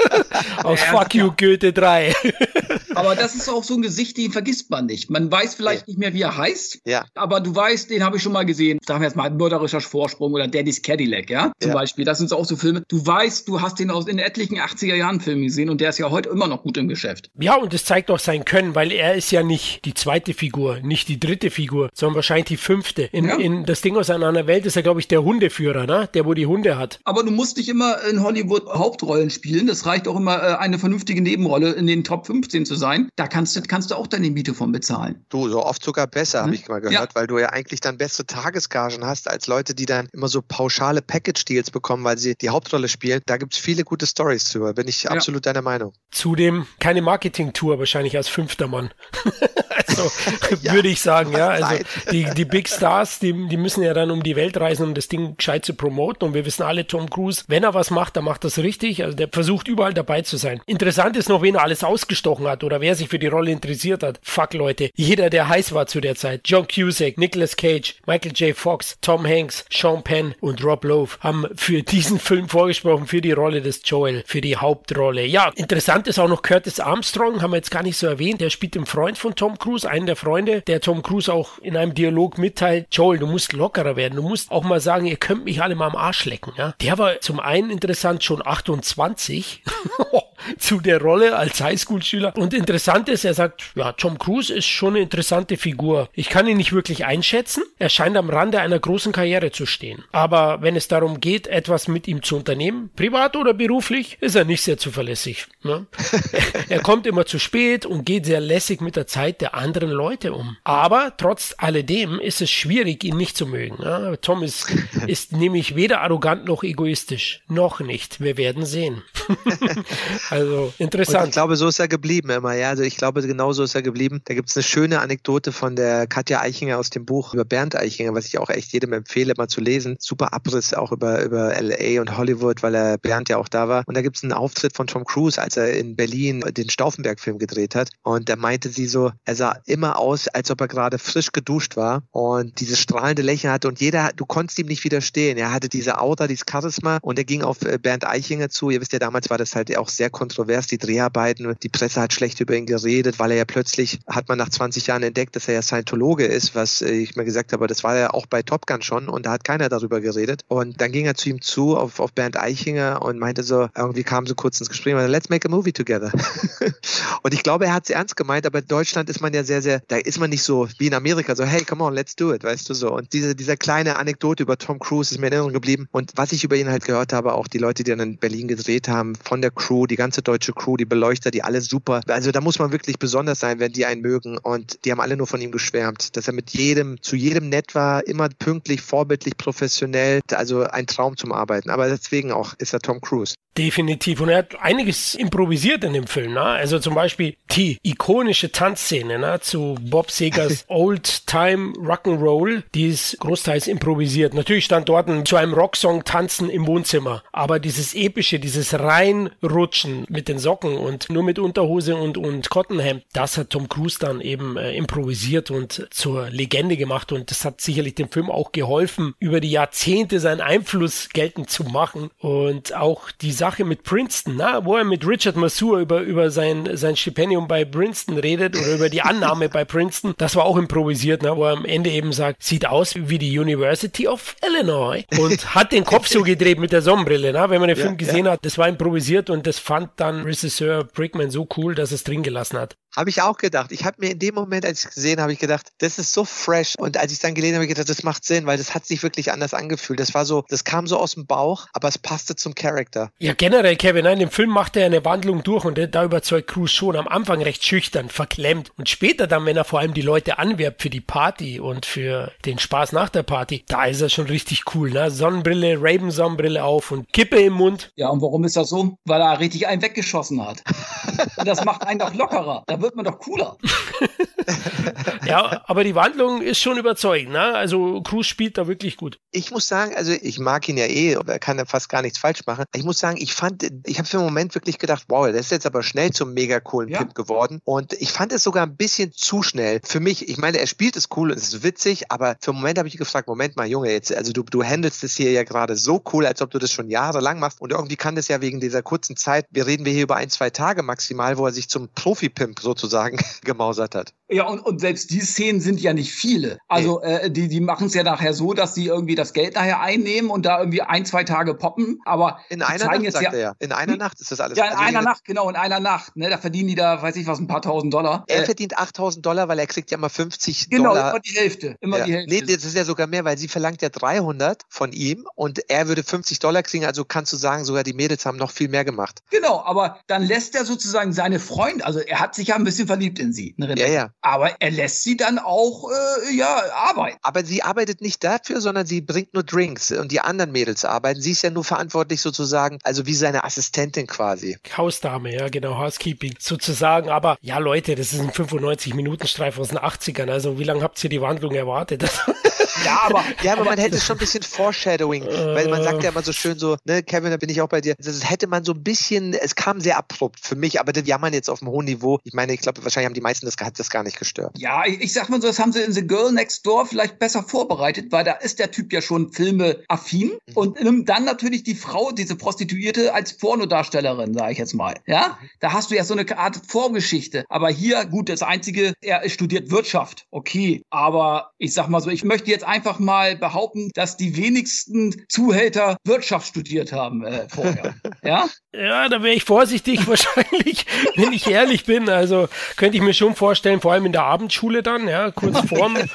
aus Fuck You Goethe 3. aber das ist auch so ein Gesicht, den vergisst man nicht. Man weiß vielleicht nicht mehr, wie er heißt, ja. aber du weißt, den habe ich schon mal gesehen. Sagen wir jetzt mal Mörderischer Vorsprung oder Daddy's Cadillac, ja, zum ja. Beispiel. Das sind auch so Filme. Du weißt, du hast den aus in etlichen 80er Jahren Filmen gesehen und der ist ja heute immer noch gut im Geschäft. Ja, und das zeigt auch sein Können, weil er ist ja nicht die zweite Figur, nicht die dritte Figur, sondern wahrscheinlich die fünfte. In, ja. in das Ding aus einer anderen Welt ist er, glaube ich, der Hundeführer, ne? Der, wo die Hunde hat. Aber du musst nicht immer in Hollywood Hauptrollen spielen. Das reicht auch immer, äh, eine vernünftige Nebenrolle in den Top 15 zu sein. Da kannst du, kannst du auch deine Miete von bezahlen. Du, so oft sogar besser, hm? habe ich mal gehört, ja. weil du ja eigentlich dann bessere Tagesgagen hast, als Leute, die dann immer so pauschale Package-Deals bekommen, weil sie die Hauptrolle spielen. Da gibt es viele gute Stories zu. Bin ich ja. absolut deiner Meinung. Zudem keine Marketing-Tour wahrscheinlich als fünfter Mann. also ja, würde ich sagen, ja. Also die, die Big Stars, die, die müssen ja dann um die Welt reisen, um das Ding gescheit zu promoten. Und wir wissen alle, Tom Cruise, wenn er was macht, dann macht das richtig. Also der versucht überall dabei zu sein. Interessant ist noch, wen er alles ausgestochen hat oder wer sich für die Rolle interessiert hat. Fuck Leute. Jeder, der heiß war zu der Zeit. John Cusack, Nicolas Cage, Michael J. Fox, Tom Hanks, Sean Penn und Rob Lowe haben für diesen Film vorgesprochen, für die Rolle des Joel, für die Hauptrolle. Ja, interessant ist auch noch Curtis Armstrong, haben wir jetzt gar nicht so erwähnt. Der spielt den Freund von Tom Cruise, einen der Freunde, der Tom Cruise auch in einem Dialog mitteilt, Joel, du musst lockerer werden. Du musst auch mal sagen, ihr könnt mich alle mal am Arsch lecken. Ja? Der war zum einen interessant schon 28 zu der Rolle als Highschool-Schüler. Und interessant ist, er sagt, ja, Tom Cruise ist schon eine interessante Figur. Ich kann ihn nicht wirklich einschätzen. Er scheint am Rande einer großen Karriere zu stehen. Aber wenn es darum geht, etwas mit ihm zu unternehmen, privat oder beruflich, ist er nicht sehr zuverlässig. Ne? er kommt immer zu spät und geht sehr lässig mit der Zeit der anderen Leute um. Aber trotz alledem ist es schwierig, ihn nicht zu mögen. Ja? Tom ist, ist nämlich weder arrogant noch egoistisch. Noch nicht. Wir werden sehen. also interessant. Und ich glaube, so ist er geblieben immer. Ja, also ich glaube, genau so ist er geblieben. Da gibt es eine schöne Anekdote von der Katja Eichinger aus dem Buch über Bernd Eichinger, was ich auch echt jedem empfehle, mal zu lesen. Super Abriss auch über, über LA und Hollywood, weil er Bernd ja auch da war. Und da gibt es einen Auftritt von Tom Cruise, als er in Berlin den Stauffenberg-Film gedreht hat. Und da meinte sie so, er sah immer aus, als ob er gerade frisch geduscht war und dieses strahlende Lächeln hatte und jeder, du konntest ihm nicht widerstehen. Er hatte diese Aura, dieses Charisma und er ging auf äh, Bernd Eichinger zu. Ihr wisst ja, damals war das halt auch sehr kontrovers, die Dreharbeiten. Die Presse hat schlecht über ihn geredet, weil er ja plötzlich, hat man nach 20 Jahren entdeckt, dass er ja Scientologe ist, was äh, ich mir gesagt habe, das war ja auch bei Top Gun schon und da hat keiner darüber geredet. Und dann ging er zu ihm zu auf, auf Bernd Eichinger und meinte so, irgendwie kam so kurz ins Gespräch, let's make a movie together. und ich glaube, er hat es ernst gemeint, aber in Deutschland ist man ja sehr, sehr, da ist man nicht so wie in Amerika, so, hey, come on, let's do it, weißt du so. Und diese, dieser kleine Anekdote über Tom Cruise ist mir in Erinnerung geblieben. Und was ich über ihn halt gehört habe, auch die Leute, die dann in Berlin gedreht haben, von der Crew, die ganze deutsche Crew, die Beleuchter, die alle super. Also da muss man wirklich besonders sein, wenn die einen mögen. Und die haben alle nur von ihm geschwärmt, dass er mit jedem, zu jedem nett war, immer pünktlich, vorbildlich, professionell. Also ein Traum zum Arbeiten. Aber deswegen auch ist er Tom Cruise. Definitiv. Und er hat einiges improvisiert in dem Film. Ne? Also zum Beispiel die ikonische Tanzszene ne? zu Bob Segers Old Time Rock'n'Roll, die ist großteils improvisiert. Natürlich stand dort ein, zu einem Rocksong tanzen im Wohnzimmer. Aber dieses epische, dieses Reinrutschen mit den Socken und nur mit Unterhose und, und Cottonhemd, das hat Tom Cruise dann eben äh, improvisiert und zur Legende gemacht. Und das hat sicherlich dem Film auch geholfen, über die Jahrzehnte seinen Einfluss geltend zu machen. Und auch die Sache Sache mit Princeton, na, wo er mit Richard Masur über, über sein, sein Stipendium bei Princeton redet oder über die Annahme bei Princeton. Das war auch improvisiert, na, wo er am Ende eben sagt, sieht aus wie die University of Illinois und hat den Kopf so gedreht mit der Sonnenbrille. Na, wenn man den ja, Film gesehen ja. hat, das war improvisiert und das fand fand dann Regisseur Brickman so cool, dass es drin gelassen hat. Habe ich auch gedacht. Ich habe mir in dem Moment, als ich es gesehen habe, ich gedacht, das ist so fresh. Und als ich es dann gelesen habe, habe ich gedacht, das macht Sinn, weil das hat sich wirklich anders angefühlt. Das war so, das kam so aus dem Bauch, aber es passte zum Charakter. Ja, generell, Kevin, in dem Film macht er eine Wandlung durch und da überzeugt Cruz schon am Anfang recht schüchtern, verklemmt. Und später dann, wenn er vor allem die Leute anwerbt für die Party und für den Spaß nach der Party, da ist er schon richtig cool, ne? Sonnenbrille, Raven-Sonnenbrille auf und Kippe im Mund. Ja, und warum ist das so? Weil er richtig einen weggeschossen hat. und das macht einen doch lockerer. Da wird man doch cooler. ja, aber die Wandlung ist schon überzeugend. Ne? Also Cruz spielt da wirklich gut. Ich muss sagen, also ich mag ihn ja eh, er kann ja fast gar nichts falsch machen. Ich muss sagen, ich fand, ich habe für einen Moment wirklich gedacht, wow, der ist jetzt aber schnell zum mega coolen ja. Pimp geworden. Und ich fand es sogar ein bisschen zu schnell. Für mich, ich meine, er spielt es cool und es ist witzig, aber für einen Moment habe ich gefragt, Moment mal, Junge, jetzt, also du, du handelst es hier ja gerade so cool, als ob du das schon jahrelang machst. Und irgendwie kann das ja wegen dieser kurzen Zeit, wir reden wir hier über ein, zwei Tage maximal, wo er sich zum Profi-Pimp sozusagen gemausert hat. Ja, und, und selbst die Szenen sind ja nicht viele. Also nee. äh, die, die machen es ja nachher so, dass sie irgendwie das Geld nachher einnehmen und da irgendwie ein, zwei Tage poppen. Aber in einer Nacht, jetzt sagt ja, er ja. In einer hm? Nacht ist das alles. Ja, in also einer Nacht, genau, in einer Nacht. Ne, da verdienen die da, weiß ich was, ein paar tausend Dollar. Er äh, verdient 8000 Dollar, weil er kriegt ja immer 50 genau, Dollar. Genau, immer die Hälfte. Immer ja. die Hälfte. Nee, das ist ja sogar mehr, weil sie verlangt ja 300 von ihm und er würde 50 Dollar kriegen. Also kannst du sagen, sogar die Mädels haben noch viel mehr gemacht. Genau, aber dann lässt er sozusagen seine Freunde, also er hat sich ja ein bisschen verliebt in sie. Ne, ja, ja. Aber er lässt sie dann auch äh, ja, arbeiten. Aber sie arbeitet nicht dafür, sondern sie bringt nur Drinks und die anderen Mädels arbeiten. Sie ist ja nur verantwortlich sozusagen, also wie seine Assistentin quasi. Hausdame, ja, genau, Housekeeping sozusagen. Aber ja, Leute, das ist ein 95-Minuten-Streif aus den 80ern. Also wie lange habt ihr die Wandlung erwartet? ja, aber, ja, aber man hätte schon ein bisschen Foreshadowing, weil man sagt ja immer so schön so, ne, Kevin, da bin ich auch bei dir. Das hätte man so ein bisschen, es kam sehr abrupt für mich, aber das jammern jetzt auf einem hohen Niveau. Ich meine, ich glaube, wahrscheinlich haben die meisten das, das gar nicht gestört. Ja, ich sag mal so, das haben sie in The Girl Next Door vielleicht besser vorbereitet, weil da ist der Typ ja schon filmeaffin mhm. und nimmt dann natürlich die Frau, diese Prostituierte, als Pornodarstellerin, sage ich jetzt mal. Ja, da hast du ja so eine Art Vorgeschichte. Aber hier, gut, das Einzige, er studiert Wirtschaft. Okay, aber ich sag mal so, ich möchte jetzt einfach mal behaupten, dass die wenigsten Zuhälter Wirtschaft studiert haben äh, vorher. ja? Ja, da wäre ich vorsichtig wahrscheinlich, wenn ich ehrlich bin. Also könnte ich mir schon vorstellen, vor allem in der Abendschule dann, ja, kurz vorm.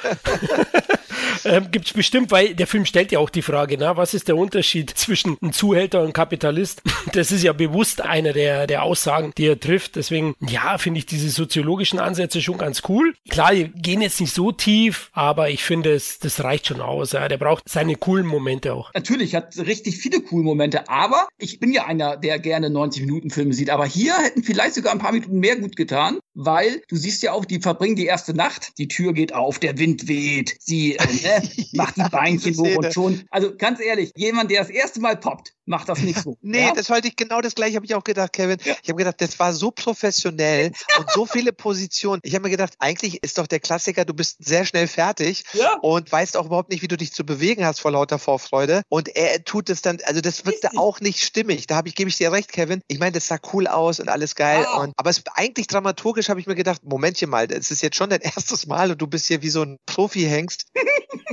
ähm, Gibt es bestimmt, weil der Film stellt ja auch die Frage, na, was ist der Unterschied zwischen einem Zuhälter und Kapitalist? Das ist ja bewusst einer der, der Aussagen, die er trifft. Deswegen, ja, finde ich diese soziologischen Ansätze schon ganz cool. Klar, die gehen jetzt nicht so tief, aber ich finde, es, das reicht schon aus. Ja. Der braucht seine coolen Momente auch. Natürlich, hat richtig viele coole Momente, aber ich bin ja einer, der gerne 90-Minuten-Filme sieht. Aber hier hätten vielleicht sogar ein paar Minuten mehr gut getan, weil du siehst ja auch, die verbringen die erste Nacht, die Tür geht auf, der Wind weht, sie ne, macht die Beinchen hoch und schon. Also ganz ehrlich, jemand, der das erste Mal poppt, macht das nicht so. nee, ja? das wollte ich genau das gleiche, habe ich auch gedacht, Kevin. Ja. Ich habe gedacht, das war so professionell und so viele Positionen. Ich habe mir gedacht, eigentlich ist doch der Klassiker, du bist sehr schnell fertig ja. und weißt auch überhaupt nicht, wie du dich zu bewegen hast vor lauter Vorfreude. Und er tut es dann, also das wirkte auch nicht stimmig. Da habe ich, gebe ich dir recht, Kevin. Ich meine, das sah cool aus und alles geil. Und, aber es eigentlich dramaturgisch habe ich mir gedacht, Momentchen mal, es ist jetzt schon dein erstes Mal und du bist hier wie so ein Profi-Hengst.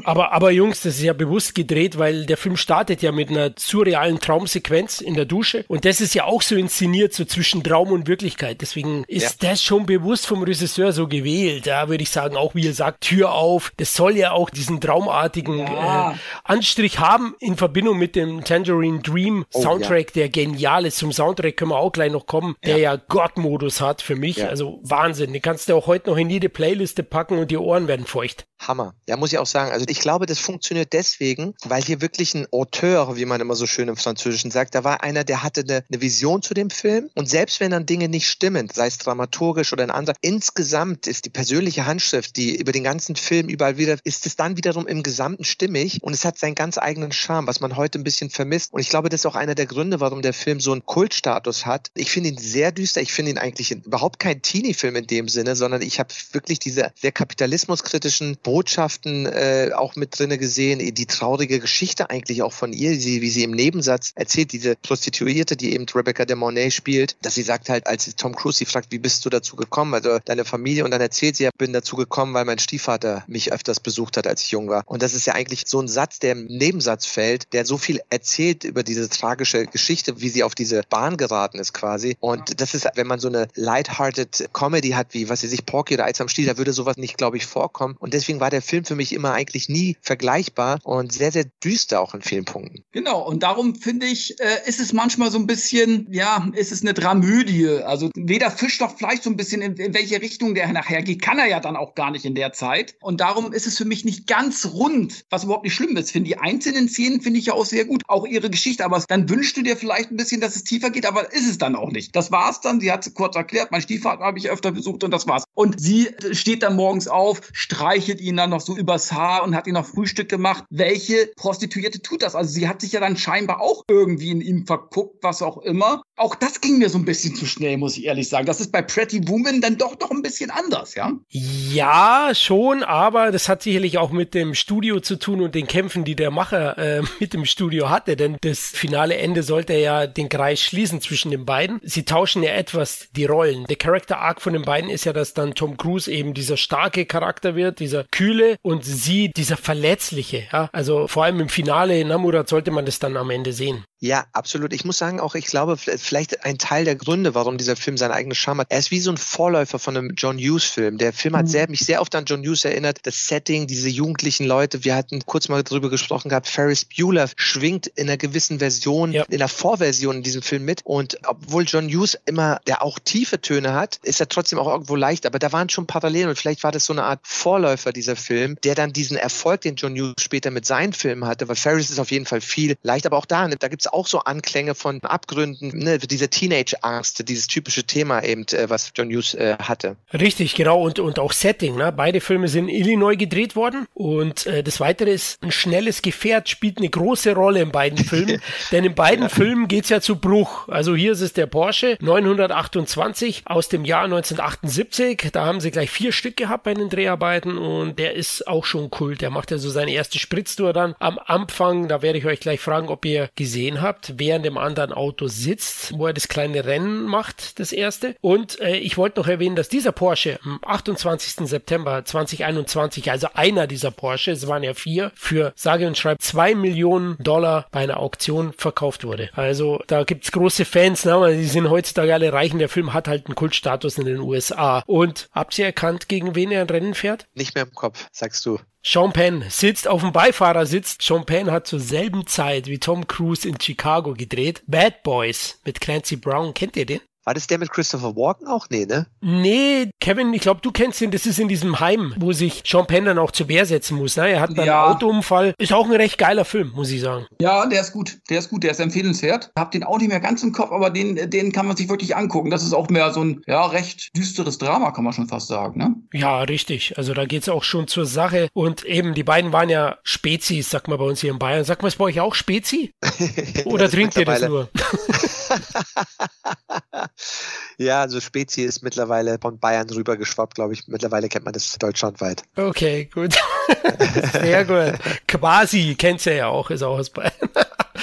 aber, aber Jungs, das ist ja bewusst gedreht, weil der Film startet ja mit einer surrealen Traumsequenz in der Dusche. Und das ist ja auch so inszeniert, so zwischen Traum und Wirklichkeit. Deswegen ist ja. das schon bewusst vom Regisseur so gewählt. Da würde ich sagen, auch wie er sagt, Tür auf. Das soll ja auch diesen traumartigen ja. äh, Anstrich haben in Verbindung mit dem Tangerine Dream oh, Soundtrack, ja. der genial ist. Zum Soundtrack können wir auch gleich noch kommen, der ja Gott-Modus hat für mich. Also Wahnsinn. Den kannst du auch heute noch in jede Playliste packen und die Ohren werden feucht. Hammer. Ja, muss ich auch sagen. Also ich glaube, das funktioniert deswegen, weil hier wirklich ein Auteur, wie man immer so schön im Französischen sagt, da war einer, der hatte eine, eine Vision zu dem Film und selbst wenn dann Dinge nicht stimmen, sei es dramaturgisch oder ein anderer, insgesamt ist die persönliche Handschrift, die über den ganzen Film überall wieder, ist es dann wiederum im Gesamten stimmig und es hat seinen ganz eigenen Charme, was man heute ein bisschen vermisst. Und ich glaube, das ist auch einer der Gründe, warum der Film so einen Kultstatus hat. Ich finde ihn sehr düster. Ich finde ihn eigentlich überhaupt kein Teenie-Film in dem Sinne, sondern ich habe wirklich diese sehr kapitalismuskritischen Botschaften äh, auch mit drinne gesehen, die traurige Geschichte eigentlich auch von ihr, wie sie im Nebensatz erzählt, diese Prostituierte, die eben Rebecca de Mornay spielt, dass sie sagt halt, als Tom Cruise sie fragt, wie bist du dazu gekommen, also deine Familie, und dann erzählt sie, ich bin dazu gekommen, weil mein Stiefvater mich öfters besucht hat, als ich jung war. Und das ist ja eigentlich so ein Satz, der im Nebensatz fällt, der so viel erzählt über diese tragische Geschichte, wie sie auf diese Bahn geraten ist quasi. Und das ist, wenn man so eine lighthearted Comedy hat, wie, was sie sich, Porky oder Eis am Stiel, da würde sowas nicht, glaube ich, vorkommen. Und deswegen war der Film für mich immer eigentlich nie vergleichbar und sehr, sehr düster auch in vielen Punkten. Genau, und darum finde ich, äh, ist es manchmal so ein bisschen, ja, ist es eine Dramödie. Also weder Fisch noch Fleisch so ein bisschen, in, in welche Richtung der nachher geht, kann er ja dann auch gar nicht in der Zeit. Und darum ist es für mich nicht ganz rund, was überhaupt nicht schlimm ist. Finde die einzelnen Szenen finde ich ja auch sehr gut, auch ihre Geschichte. Aber dann wünschst du dir vielleicht ein bisschen, dass es tiefer geht, aber ist es dann auch nicht. Das war's dann. Sie hat es kurz erklärt. Mein Stiefvater habe ich öfter besucht und das war's. Und sie steht dann morgens auf, streichelt ihn dann noch so übers Haar und hat ihn noch Frühstück gemacht. Welche Prostituierte tut das? Also sie hat sich ja dann scheinbar auch irgendwie in ihm verguckt, was auch immer. Auch das ging mir so ein bisschen zu schnell, muss ich ehrlich sagen. Das ist bei Pretty Woman dann doch noch ein bisschen anders, ja? Ja, schon, aber das hat sicherlich auch mit dem Studio zu tun und den Kämpfen, die der Macher äh, mit dem Studio hatte. Denn das finale Ende sollte ja den Kreis schließen zwischen den beiden. Sie tauschen ja etwas die Rollen. Der Character Arc von den beiden ist ja, dass dann Tom Cruise eben dieser starke Charakter wird, dieser kühle und sie dieser verletzliche. Ja? Also vor allem im Finale in Namurat sollte man das dann am Ende sehen. Ja, absolut. Ich muss sagen, auch ich glaube, vielleicht ein Teil der Gründe, warum dieser Film seinen eigenen Charme hat. Er ist wie so ein Vorläufer von einem John Hughes-Film. Der Film hat mhm. sehr, mich sehr oft an John Hughes erinnert. Das Setting, diese jugendlichen Leute. Wir hatten kurz mal darüber gesprochen gehabt. Ferris Bueller schwingt in einer gewissen Version, ja. in der Vorversion in diesem Film mit. Und obwohl John Hughes immer, der auch tiefe Töne hat, ist er trotzdem auch irgendwo leicht. Aber da waren schon Parallelen und vielleicht war das so eine Art Vorläufer dieser Film, der dann diesen Erfolg, den John Hughes später mit seinen Filmen hatte. Weil Ferris ist auf jeden Fall viel leicht. Aber auch da, da gibt es auch so Anklänge von Abgründen, ne, diese Teenage-Angst, dieses typische Thema eben, äh, was John Hughes äh, hatte. Richtig, genau. Und, und auch Setting. Ne? Beide Filme sind in Illinois gedreht worden. Und äh, das Weitere ist, ein schnelles Gefährt spielt eine große Rolle in beiden Filmen. denn in beiden ja. Filmen geht es ja zu Bruch. Also hier ist es der Porsche 928 aus dem Jahr 1978. Da haben sie gleich vier Stück gehabt bei den Dreharbeiten und der ist auch schon Kult. Der macht ja so seine erste Spritztour dann am Anfang. Da werde ich euch gleich fragen, ob ihr gesehen habt während dem anderen Auto sitzt, wo er das kleine Rennen macht, das erste. Und äh, ich wollte noch erwähnen, dass dieser Porsche am 28. September 2021, also einer dieser Porsche, es waren ja vier, für sage und schreibe zwei Millionen Dollar bei einer Auktion verkauft wurde. Also da gibt's große Fans, ne? die sind heutzutage alle reichen. Der Film hat halt einen Kultstatus in den USA. Und habt ihr erkannt, gegen wen er ein Rennen fährt? Nicht mehr im Kopf, sagst du. Sean Penn sitzt auf dem Beifahrersitz. Sean Penn hat zur selben Zeit wie Tom Cruise in Chicago gedreht. Bad Boys mit Clancy Brown. Kennt ihr den? War das der mit Christopher Walken auch? Nee, ne? Nee, Kevin, ich glaube, du kennst ihn. Das ist in diesem Heim, wo sich Sean Penn dann auch zu Wehr setzen muss. Ne? Er hat dann ja. einen Autounfall. Ist auch ein recht geiler Film, muss ich sagen. Ja, der ist gut. Der ist gut. Der ist empfehlenswert. Hab den auch nicht mehr ganz im Kopf, aber den, den kann man sich wirklich angucken. Das ist auch mehr so ein, ja, recht düsteres Drama, kann man schon fast sagen, ne? Ja, richtig. Also da geht's auch schon zur Sache. Und eben, die beiden waren ja Spezies, sagt man bei uns hier in Bayern. Sagt man es bei euch auch Spezi? Oder trinkt ihr das nur? ja, also Spezi ist mittlerweile von Bayern rübergeschwappt, glaube ich. Mittlerweile kennt man das deutschlandweit. Okay, gut. Sehr gut. Quasi kennt ihr ja auch, ist auch aus Bayern.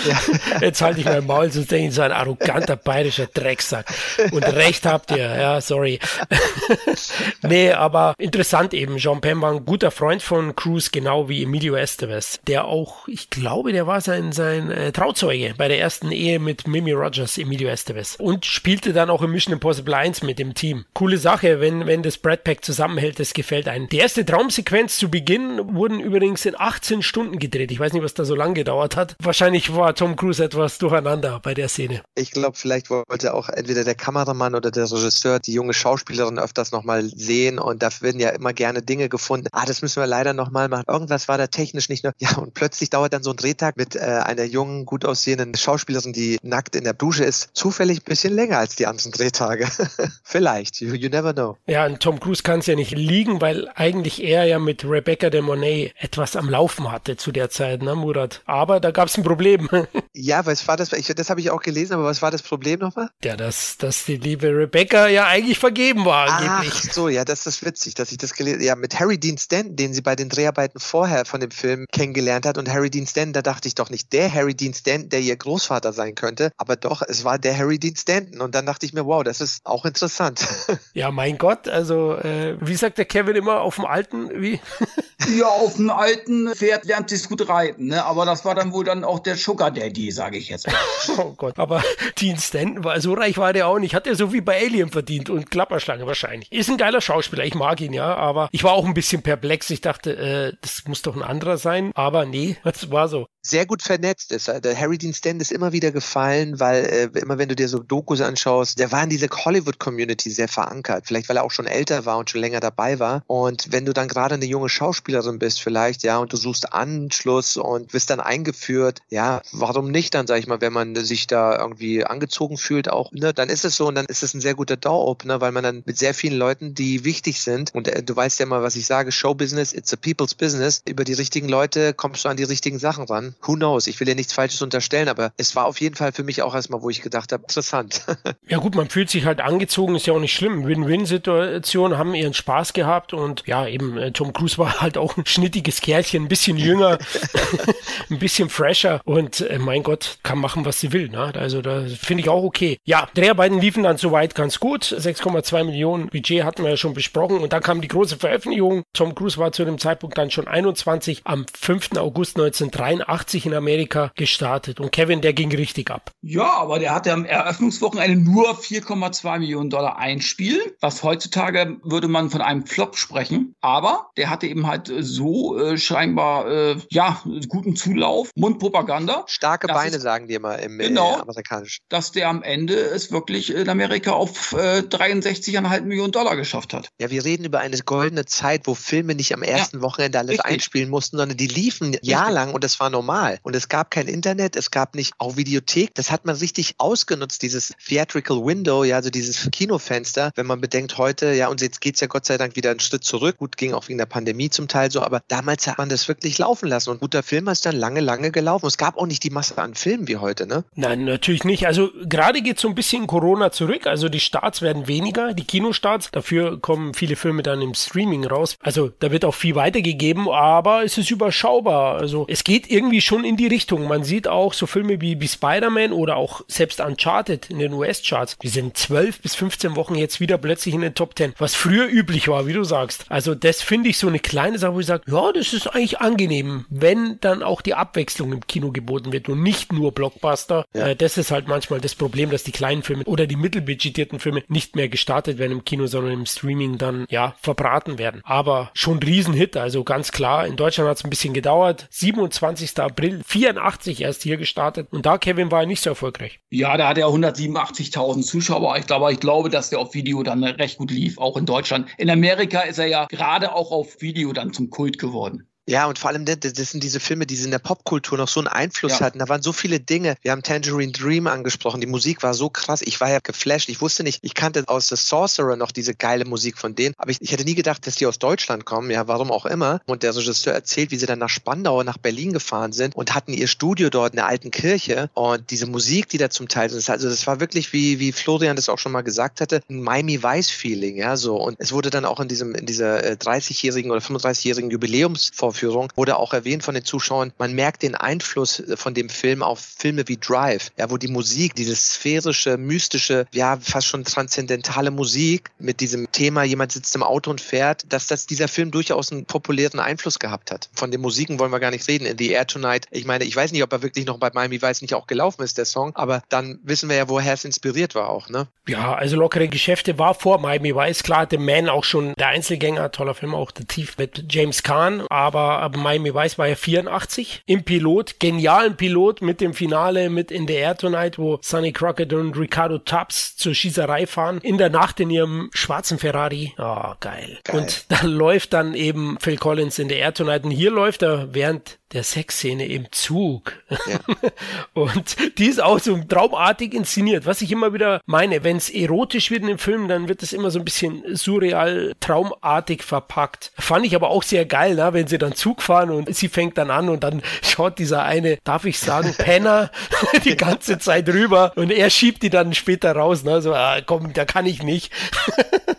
Ja. Jetzt halte ich mein Maul, sonst denke ich, so ein arroganter bayerischer Drecksack. Und recht habt ihr, ja, sorry. nee, aber interessant eben. Jean Penn war ein guter Freund von Cruz, genau wie Emilio Estevez, der auch, ich glaube, der war sein, sein äh, Trauzeuge bei der ersten Ehe mit Mimi Rogers, Emilio Estevez. Und spielte dann auch im Mission Impossible 1 mit dem Team. Coole Sache, wenn, wenn das Brad Pack zusammenhält, das gefällt einem. Die erste Traumsequenz zu Beginn wurden übrigens in 18 Stunden gedreht. Ich weiß nicht, was da so lange gedauert hat. Wahrscheinlich war Tom Cruise etwas durcheinander bei der Szene. Ich glaube, vielleicht wollte auch entweder der Kameramann oder der Regisseur die junge Schauspielerin öfters nochmal sehen und da werden ja immer gerne Dinge gefunden. Ah, das müssen wir leider nochmal machen. Irgendwas war da technisch nicht nur. Ja, und plötzlich dauert dann so ein Drehtag mit äh, einer jungen, gut aussehenden Schauspielerin, die nackt in der Dusche ist, zufällig ein bisschen länger als die anderen Drehtage. vielleicht. You, you never know. Ja, und Tom Cruise kann es ja nicht liegen, weil eigentlich er ja mit Rebecca de Monet etwas am Laufen hatte zu der Zeit, ne, Murat? Aber da gab es ein Problem. Ja, was war das? Ich, das habe ich auch gelesen, aber was war das Problem nochmal? Ja, dass, dass die liebe Rebecca ja eigentlich vergeben war, angeblich. Ach so, ja, das ist witzig, dass ich das gelesen Ja, mit Harry Dean Stanton, den sie bei den Dreharbeiten vorher von dem Film kennengelernt hat. Und Harry Dean Stanton, da dachte ich doch nicht der Harry Dean Stanton, der ihr Großvater sein könnte, aber doch, es war der Harry Dean Stanton. Und dann dachte ich mir, wow, das ist auch interessant. Ja, mein Gott, also äh, wie sagt der Kevin immer auf dem alten, wie? ja, auf dem alten Pferd lernt sich gut reiten, ne? Aber das war dann wohl dann auch der Sugar Daddy, sage ich jetzt oh Gott, aber Dean Stanton war so reich war der auch nicht. Hat er so wie bei Alien verdient und Klapperschlange wahrscheinlich. Ist ein geiler Schauspieler, ich mag ihn ja, aber ich war auch ein bisschen perplex. Ich dachte, äh, das muss doch ein anderer sein, aber nee, das war so sehr gut vernetzt ist. Der Harry Dean Stanton ist immer wieder gefallen, weil äh, immer wenn du dir so Dokus anschaust, der war in dieser Hollywood-Community sehr verankert. Vielleicht weil er auch schon älter war und schon länger dabei war. Und wenn du dann gerade eine junge Schauspielerin bist vielleicht, ja, und du suchst Anschluss und wirst dann eingeführt, ja, warum nicht dann, sag ich mal, wenn man sich da irgendwie angezogen fühlt auch, ne, dann ist es so und dann ist es ein sehr guter Door-Opener, weil man dann mit sehr vielen Leuten, die wichtig sind und äh, du weißt ja mal, was ich sage, Show-Business, it's a people's business, über die richtigen Leute kommst du an die richtigen Sachen ran who knows? Ich will dir nichts Falsches unterstellen, aber es war auf jeden Fall für mich auch erstmal, wo ich gedacht habe, interessant. ja gut, man fühlt sich halt angezogen, ist ja auch nicht schlimm. Win-Win-Situation, haben ihren Spaß gehabt und ja, eben äh, Tom Cruise war halt auch ein schnittiges Kerlchen, ein bisschen jünger, ein bisschen fresher und äh, mein Gott, kann machen, was sie will. Ne? Also da finde ich auch okay. Ja, Dreharbeiten liefen dann soweit ganz gut. 6,2 Millionen Budget hatten wir ja schon besprochen und dann kam die große Veröffentlichung. Tom Cruise war zu dem Zeitpunkt dann schon 21 am 5. August 1983 80 in Amerika gestartet und Kevin, der ging richtig ab. Ja, aber der hatte am Eröffnungswochenende nur 4,2 Millionen Dollar einspielen, was heutzutage würde man von einem Flop sprechen. Aber der hatte eben halt so äh, scheinbar, äh, ja, guten Zulauf, Mundpropaganda. Starke Beine, ist, sagen die immer im äh, genau, äh, amerikanischen. Dass der am Ende es wirklich in Amerika auf äh, 63,5 Millionen Dollar geschafft hat. Ja, wir reden über eine goldene Zeit, wo Filme nicht am ersten ja, Wochenende alles richtig. einspielen mussten, sondern die liefen jahrelang und das war normal. Und es gab kein Internet, es gab nicht auch Videothek. Das hat man richtig ausgenutzt, dieses Theatrical Window, ja, also dieses Kinofenster. Wenn man bedenkt heute, ja, und jetzt geht's ja Gott sei Dank wieder einen Schritt zurück. Gut, ging auch wegen der Pandemie zum Teil so, aber damals hat man das wirklich laufen lassen. Und guter Film ist dann lange, lange gelaufen. Es gab auch nicht die Masse an Filmen wie heute, ne? Nein, natürlich nicht. Also gerade geht so ein bisschen Corona zurück. Also die Starts werden weniger, die Kinostarts. Dafür kommen viele Filme dann im Streaming raus. Also da wird auch viel weitergegeben, aber es ist überschaubar. Also es geht irgendwie schon in die Richtung. Man sieht auch so Filme wie, wie Spider-Man oder auch selbst Uncharted in den US-Charts. Die sind 12 bis 15 Wochen jetzt wieder plötzlich in den Top 10, was früher üblich war, wie du sagst. Also das finde ich so eine kleine Sache, wo ich sage, ja, das ist eigentlich angenehm, wenn dann auch die Abwechslung im Kino geboten wird und nicht nur Blockbuster. Ja. Äh, das ist halt manchmal das Problem, dass die kleinen Filme oder die mittelbudgetierten Filme nicht mehr gestartet werden im Kino, sondern im Streaming dann, ja, verbraten werden. Aber schon Riesenhit, also ganz klar. In Deutschland hat es ein bisschen gedauert. 27. April April 84 erst hier gestartet und da Kevin war er nicht so erfolgreich. Ja, da hat er 187.000 Zuschauer. Ich glaube, ich glaube, dass der auf Video dann recht gut lief, auch in Deutschland. In Amerika ist er ja gerade auch auf Video dann zum Kult geworden. Ja, und vor allem, das sind diese Filme, die in der Popkultur noch so einen Einfluss ja. hatten. Da waren so viele Dinge. Wir haben Tangerine Dream angesprochen. Die Musik war so krass. Ich war ja geflasht. Ich wusste nicht, ich kannte aus The Sorcerer noch diese geile Musik von denen. Aber ich, ich hätte nie gedacht, dass die aus Deutschland kommen. Ja, warum auch immer. Und der Regisseur erzählt, wie sie dann nach Spandau, nach Berlin gefahren sind und hatten ihr Studio dort in der alten Kirche. Und diese Musik, die da zum Teil ist, also das war wirklich, wie, wie Florian das auch schon mal gesagt hatte, ein Miami Vice Feeling. Ja, so. Und es wurde dann auch in diesem, in dieser 30-jährigen äh, oder 35-jährigen Jubiläumsvorführung wurde auch erwähnt von den Zuschauern, man merkt den Einfluss äh, von dem Film auf Filme wie Drive, ja, wo die Musik, diese sphärische, mystische, ja, fast schon transzendentale Musik mit diesem Thema, jemand sitzt im Auto und fährt, dass das dieser Film durchaus einen populären Einfluss gehabt hat. Von den Musiken wollen wir gar nicht reden. In The Air Tonight, ich meine, ich weiß nicht, ob er wirklich noch bei Miami Vice nicht auch gelaufen ist, der Song, aber dann wissen wir ja, woher es inspiriert war auch, ne? Ja, also lockere Geschäfte war vor Miami Vice, klar, The Man auch schon der Einzelgänger, toller Film, auch The Thief mit James Kahn, aber, aber Miami Vice war ja 84 im Pilot, genialen Pilot mit dem Finale mit In the Air Tonight, wo Sonny Crockett und Ricardo Tubbs zur Schießerei fahren, in der Nacht in ihrem schwarzen Ferrari. Oh, geil. geil. Und dann läuft dann eben Phil Collins in the Air Tonight und hier läuft er während der Sexszene im Zug. Ja. und die ist auch so traumartig inszeniert. Was ich immer wieder meine, wenn es erotisch wird in dem Film, dann wird es immer so ein bisschen surreal, traumartig verpackt. Fand ich aber auch sehr geil, ne? wenn sie dann dann Zug fahren und sie fängt dann an und dann schaut dieser eine, darf ich sagen, Penner die ganze Zeit rüber und er schiebt die dann später raus. Ne? So, ah, komm, da kann ich nicht.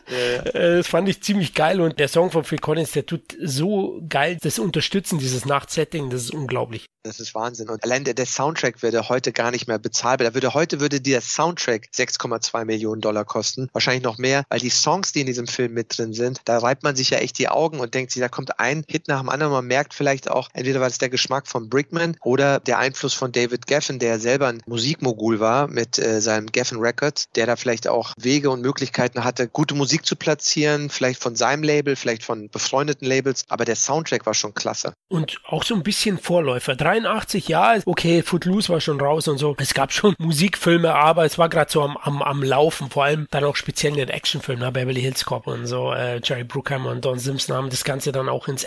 Ja, ja. Das fand ich ziemlich geil und der Song von Phil Collins, der tut so geil das Unterstützen dieses Nachtsetting, das ist unglaublich. Das ist Wahnsinn. Und allein der, der Soundtrack würde heute gar nicht mehr bezahlbar. Da würde heute würde der Soundtrack 6,2 Millionen Dollar kosten. Wahrscheinlich noch mehr, weil die Songs, die in diesem Film mit drin sind, da reibt man sich ja echt die Augen und denkt sich, da kommt ein Hit nach dem anderen. Man merkt vielleicht auch, entweder war es der Geschmack von Brickman oder der Einfluss von David Geffen, der selber ein Musikmogul war mit äh, seinem Geffen Records, der da vielleicht auch Wege und Möglichkeiten hatte, gute Musik zu platzieren, vielleicht von seinem Label, vielleicht von befreundeten Labels. Aber der Soundtrack war schon klasse. Und auch so ein bisschen Vorläufer. 83 Jahre, okay, Footloose war schon raus und so. Es gab schon Musikfilme, aber es war gerade so am, am, am Laufen, vor allem dann auch speziell in den Actionfilmen, ne? Beverly Hills Cop und so. Äh, Jerry Bruckheimer und Don Simpson haben das Ganze dann auch ins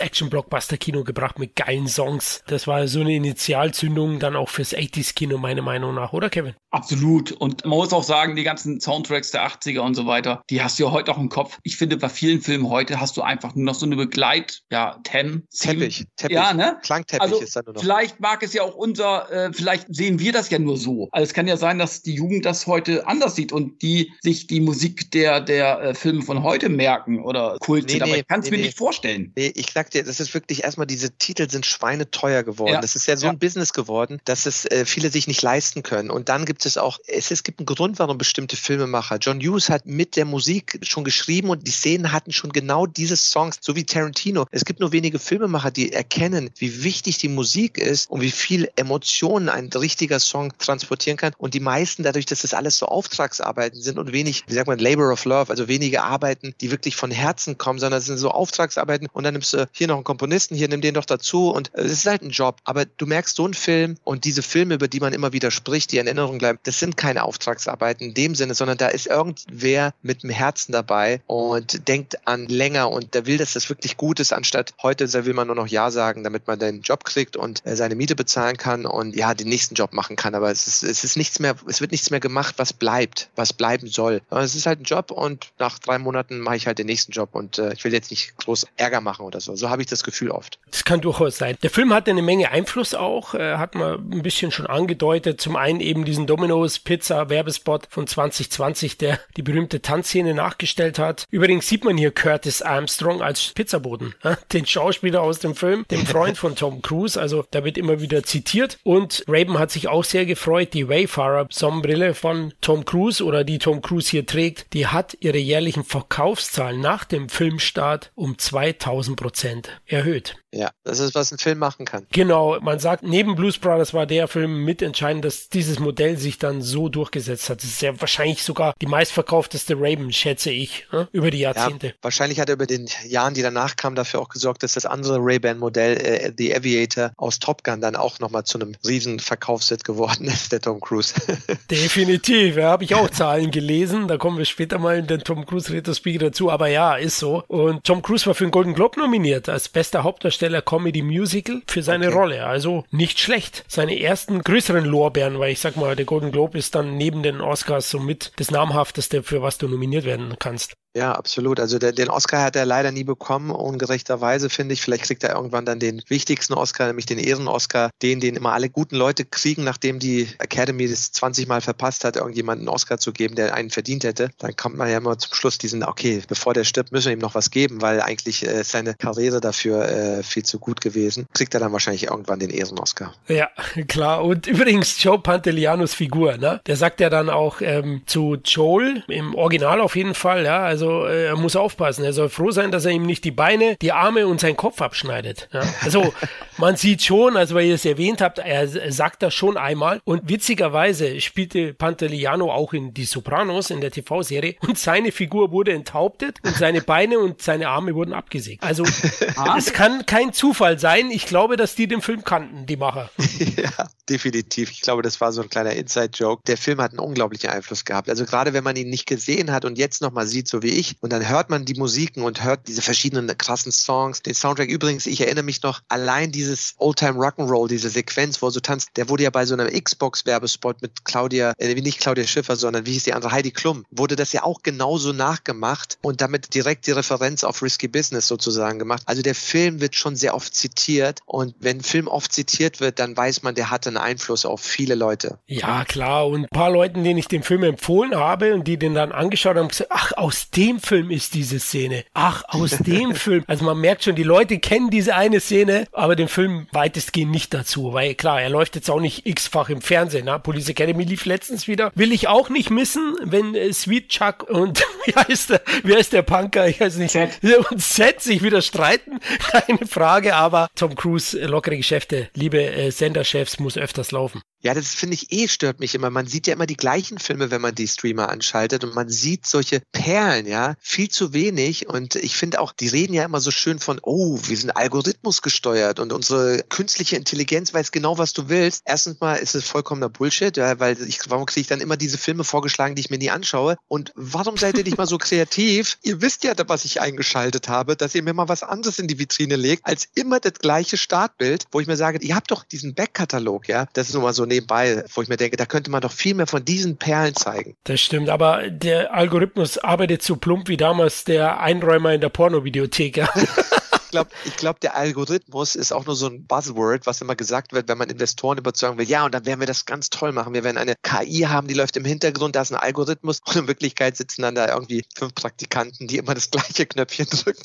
Action-Blockbuster-Kino gebracht mit geilen Songs. Das war so eine Initialzündung dann auch fürs 80s-Kino, meiner Meinung nach, oder Kevin? Absolut. Und man muss auch sagen, die ganzen Soundtracks der 80er und so weiter, die hast du ja heute auch im Kopf. Ich finde, bei vielen Filmen heute hast du einfach nur noch so eine Begleit, ja, Tem. Teppich, Teppich. Ja, ne? Klangteppich also, ist da nur noch. Vielleicht mag es ja auch unser, äh, vielleicht sehen wir das ja nur so. Also es kann ja sein, dass die Jugend das heute anders sieht und die sich die Musik der, der äh, Filme von heute merken oder Kult nee, aber ich kann es nee, mir nee. nicht vorstellen. Nee, ich sag dir, das ist wirklich erstmal, diese Titel sind schweineteuer geworden. Ja. Das ist ja so ja. ein Business geworden, dass es äh, viele sich nicht leisten können. Und dann gibt es auch, es, es gibt einen Grund, warum bestimmte Filmemacher, John Hughes hat mit der Musik schon geschrieben und die Szenen hatten schon genau diese Songs, so wie Tarantino. Es gibt nur wenige Filmemacher, die erkennen, wie wichtig die Musik ist und wie viel Emotionen ein richtiger Song transportieren kann. Und die meisten, dadurch, dass das alles so Auftragsarbeiten sind und wenig, wie sagt man, Labor of Love, also wenige Arbeiten, die wirklich von Herzen kommen, sondern es sind so Auftragsarbeiten und dann nimmst du hier noch einen Komponisten, hier nimm den doch dazu und es ist halt ein Job. Aber du merkst so einen Film und diese Filme, über die man immer wieder spricht, die in Erinnerung bleiben, das sind keine Auftragsarbeiten in dem Sinne, sondern da ist irgendwer mit dem Herzen dabei und denkt an länger und der will, dass das wirklich gut ist, anstatt heute will man nur noch Ja sagen, damit man den Job kriegt und äh, seine Miete bezahlen kann und ja, den nächsten Job machen kann. Aber es ist, es ist nichts mehr, es wird nichts mehr gemacht, was bleibt, was bleiben soll. Es ist halt ein Job und nach drei Monaten mache ich halt den nächsten Job und äh, ich will jetzt nicht groß Ärger machen oder so. So habe ich das Gefühl oft. Das kann durchaus sein. Der Film hatte eine Menge Einfluss auch, äh, hat man ein bisschen schon angedeutet. Zum einen eben diesen Domino's Pizza Werbespot von 2020, der die berühmte Tanzszene nachgestellt hat. Übrigens sieht man hier Curtis Armstrong als Pizzaboden, äh, den Schauspieler aus dem Film, dem Freund von Tom Cruise. Also da wird immer wieder zitiert. Und Raven hat sich auch sehr gefreut. Die Wayfarer Sonnenbrille von Tom Cruise oder die Tom Cruise hier trägt, die hat ihre jährlichen Verkaufszahlen nach dem Filmstart um 2000 Prozent erhöht. Welt. Ja, das ist, was ein Film machen kann. Genau, man sagt, neben Blues Brothers war der Film mitentscheidend, dass dieses Modell sich dann so durchgesetzt hat. Das ist ja wahrscheinlich sogar die meistverkaufteste Raven, schätze ich, ne? über die Jahrzehnte. Ja, wahrscheinlich hat er über den Jahren, die danach kamen, dafür auch gesorgt, dass das andere Ray-Ban-Modell, äh, The Aviator aus Top Gun, dann auch nochmal zu einem riesen Verkaufsset geworden ist, der Tom Cruise. Definitiv, ja, habe ich auch Zahlen gelesen. Da kommen wir später mal in den Tom Cruise Retrospieler dazu, aber ja, ist so. Und Tom Cruise war für den Golden Globe nominiert als bester Hauptdarsteller Hauptdarsteller Comedy Musical für seine okay. Rolle. Also nicht schlecht. Seine ersten größeren Lorbeeren, weil ich sag mal, der Golden Globe ist dann neben den Oscars somit das namhafteste, für was du nominiert werden kannst. Ja, absolut. Also der, den Oscar hat er leider nie bekommen, ungerechterweise finde ich. Vielleicht kriegt er irgendwann dann den wichtigsten Oscar, nämlich den Ehren-Oscar, den, den immer alle guten Leute kriegen, nachdem die Academy das 20 Mal verpasst hat, irgendjemanden einen Oscar zu geben, der einen verdient hätte. Dann kommt man ja immer zum Schluss diesen, okay, bevor der stirbt, müssen wir ihm noch was geben, weil eigentlich äh, seine Karriere dafür äh, viel zu gut gewesen. Kriegt er dann wahrscheinlich irgendwann den Ehren-Oscar. Ja, klar. Und übrigens Joe Pantelianos Figur, ne? Der sagt ja dann auch ähm, zu Joel, im Original auf jeden Fall, ja, also also äh, er muss aufpassen. Er soll froh sein, dass er ihm nicht die Beine, die Arme und seinen Kopf abschneidet. Ja? Also man sieht schon, also weil ihr es erwähnt habt, er sagt das schon einmal. Und witzigerweise spielte Panteliano auch in Die Sopranos in der TV-Serie und seine Figur wurde enthauptet und seine Beine und seine Arme wurden abgesägt. Also ah. es kann kein Zufall sein. Ich glaube, dass die den Film kannten, die Macher. ja, definitiv. Ich glaube, das war so ein kleiner Inside-Joke. Der Film hat einen unglaublichen Einfluss gehabt. Also gerade wenn man ihn nicht gesehen hat und jetzt nochmal sieht, so wie ich. Und dann hört man die Musiken und hört diese verschiedenen krassen Songs. Den Soundtrack übrigens, ich erinnere mich noch, allein dieses Oldtime Rock'n'Roll, diese Sequenz, wo so tanzt, der wurde ja bei so einem Xbox-Werbespot mit Claudia, äh, nicht Claudia Schiffer, sondern wie hieß die andere, Heidi Klum, wurde das ja auch genauso nachgemacht und damit direkt die Referenz auf Risky Business sozusagen gemacht. Also der Film wird schon sehr oft zitiert und wenn ein Film oft zitiert wird, dann weiß man, der hatte einen Einfluss auf viele Leute. Ja, klar. Und ein paar Leuten, denen ich den Film empfohlen habe und die den dann angeschaut haben, gesagt, ach, aus dem Film ist diese Szene. Ach, aus dem Film. Also man merkt schon, die Leute kennen diese eine Szene, aber den Film weitestgehend nicht dazu, weil klar, er läuft jetzt auch nicht x-fach im Fernsehen. Ne? Police Academy lief letztens wieder. Will ich auch nicht missen, wenn äh, Sweet Chuck und wie heißt der, wie heißt der Punker? Ich weiß nicht. Set. Und Set sich wieder streiten. Keine Frage, aber Tom Cruise, äh, lockere Geschäfte, liebe äh, Senderchefs, muss öfters laufen. Ja, das finde ich eh stört mich immer. Man sieht ja immer die gleichen Filme, wenn man die Streamer anschaltet und man sieht solche Perlen, ja, viel zu wenig. Und ich finde auch, die reden ja immer so schön von, oh, wir sind Algorithmus gesteuert und unsere künstliche Intelligenz weiß genau, was du willst. Erstens mal ist es vollkommener Bullshit, ja, weil ich, warum kriege ich dann immer diese Filme vorgeschlagen, die ich mir nie anschaue? Und warum seid ihr nicht mal so kreativ? Ihr wisst ja, was ich eingeschaltet habe, dass ihr mir mal was anderes in die Vitrine legt, als immer das gleiche Startbild, wo ich mir sage, ihr habt doch diesen Backkatalog, ja, das ist nun mal so nebenbei, wo ich mir denke, da könnte man doch viel mehr von diesen Perlen zeigen. Das stimmt, aber der Algorithmus arbeitet so plump wie damals der Einräumer in der Pornovideothek. Ja. glaube, ich glaub, der Algorithmus ist auch nur so ein Buzzword, was immer gesagt wird, wenn man Investoren überzeugen will. Ja, und dann werden wir das ganz toll machen. Wir werden eine KI haben, die läuft im Hintergrund, da ist ein Algorithmus und in Wirklichkeit sitzen dann da irgendwie fünf Praktikanten, die immer das gleiche Knöpfchen drücken.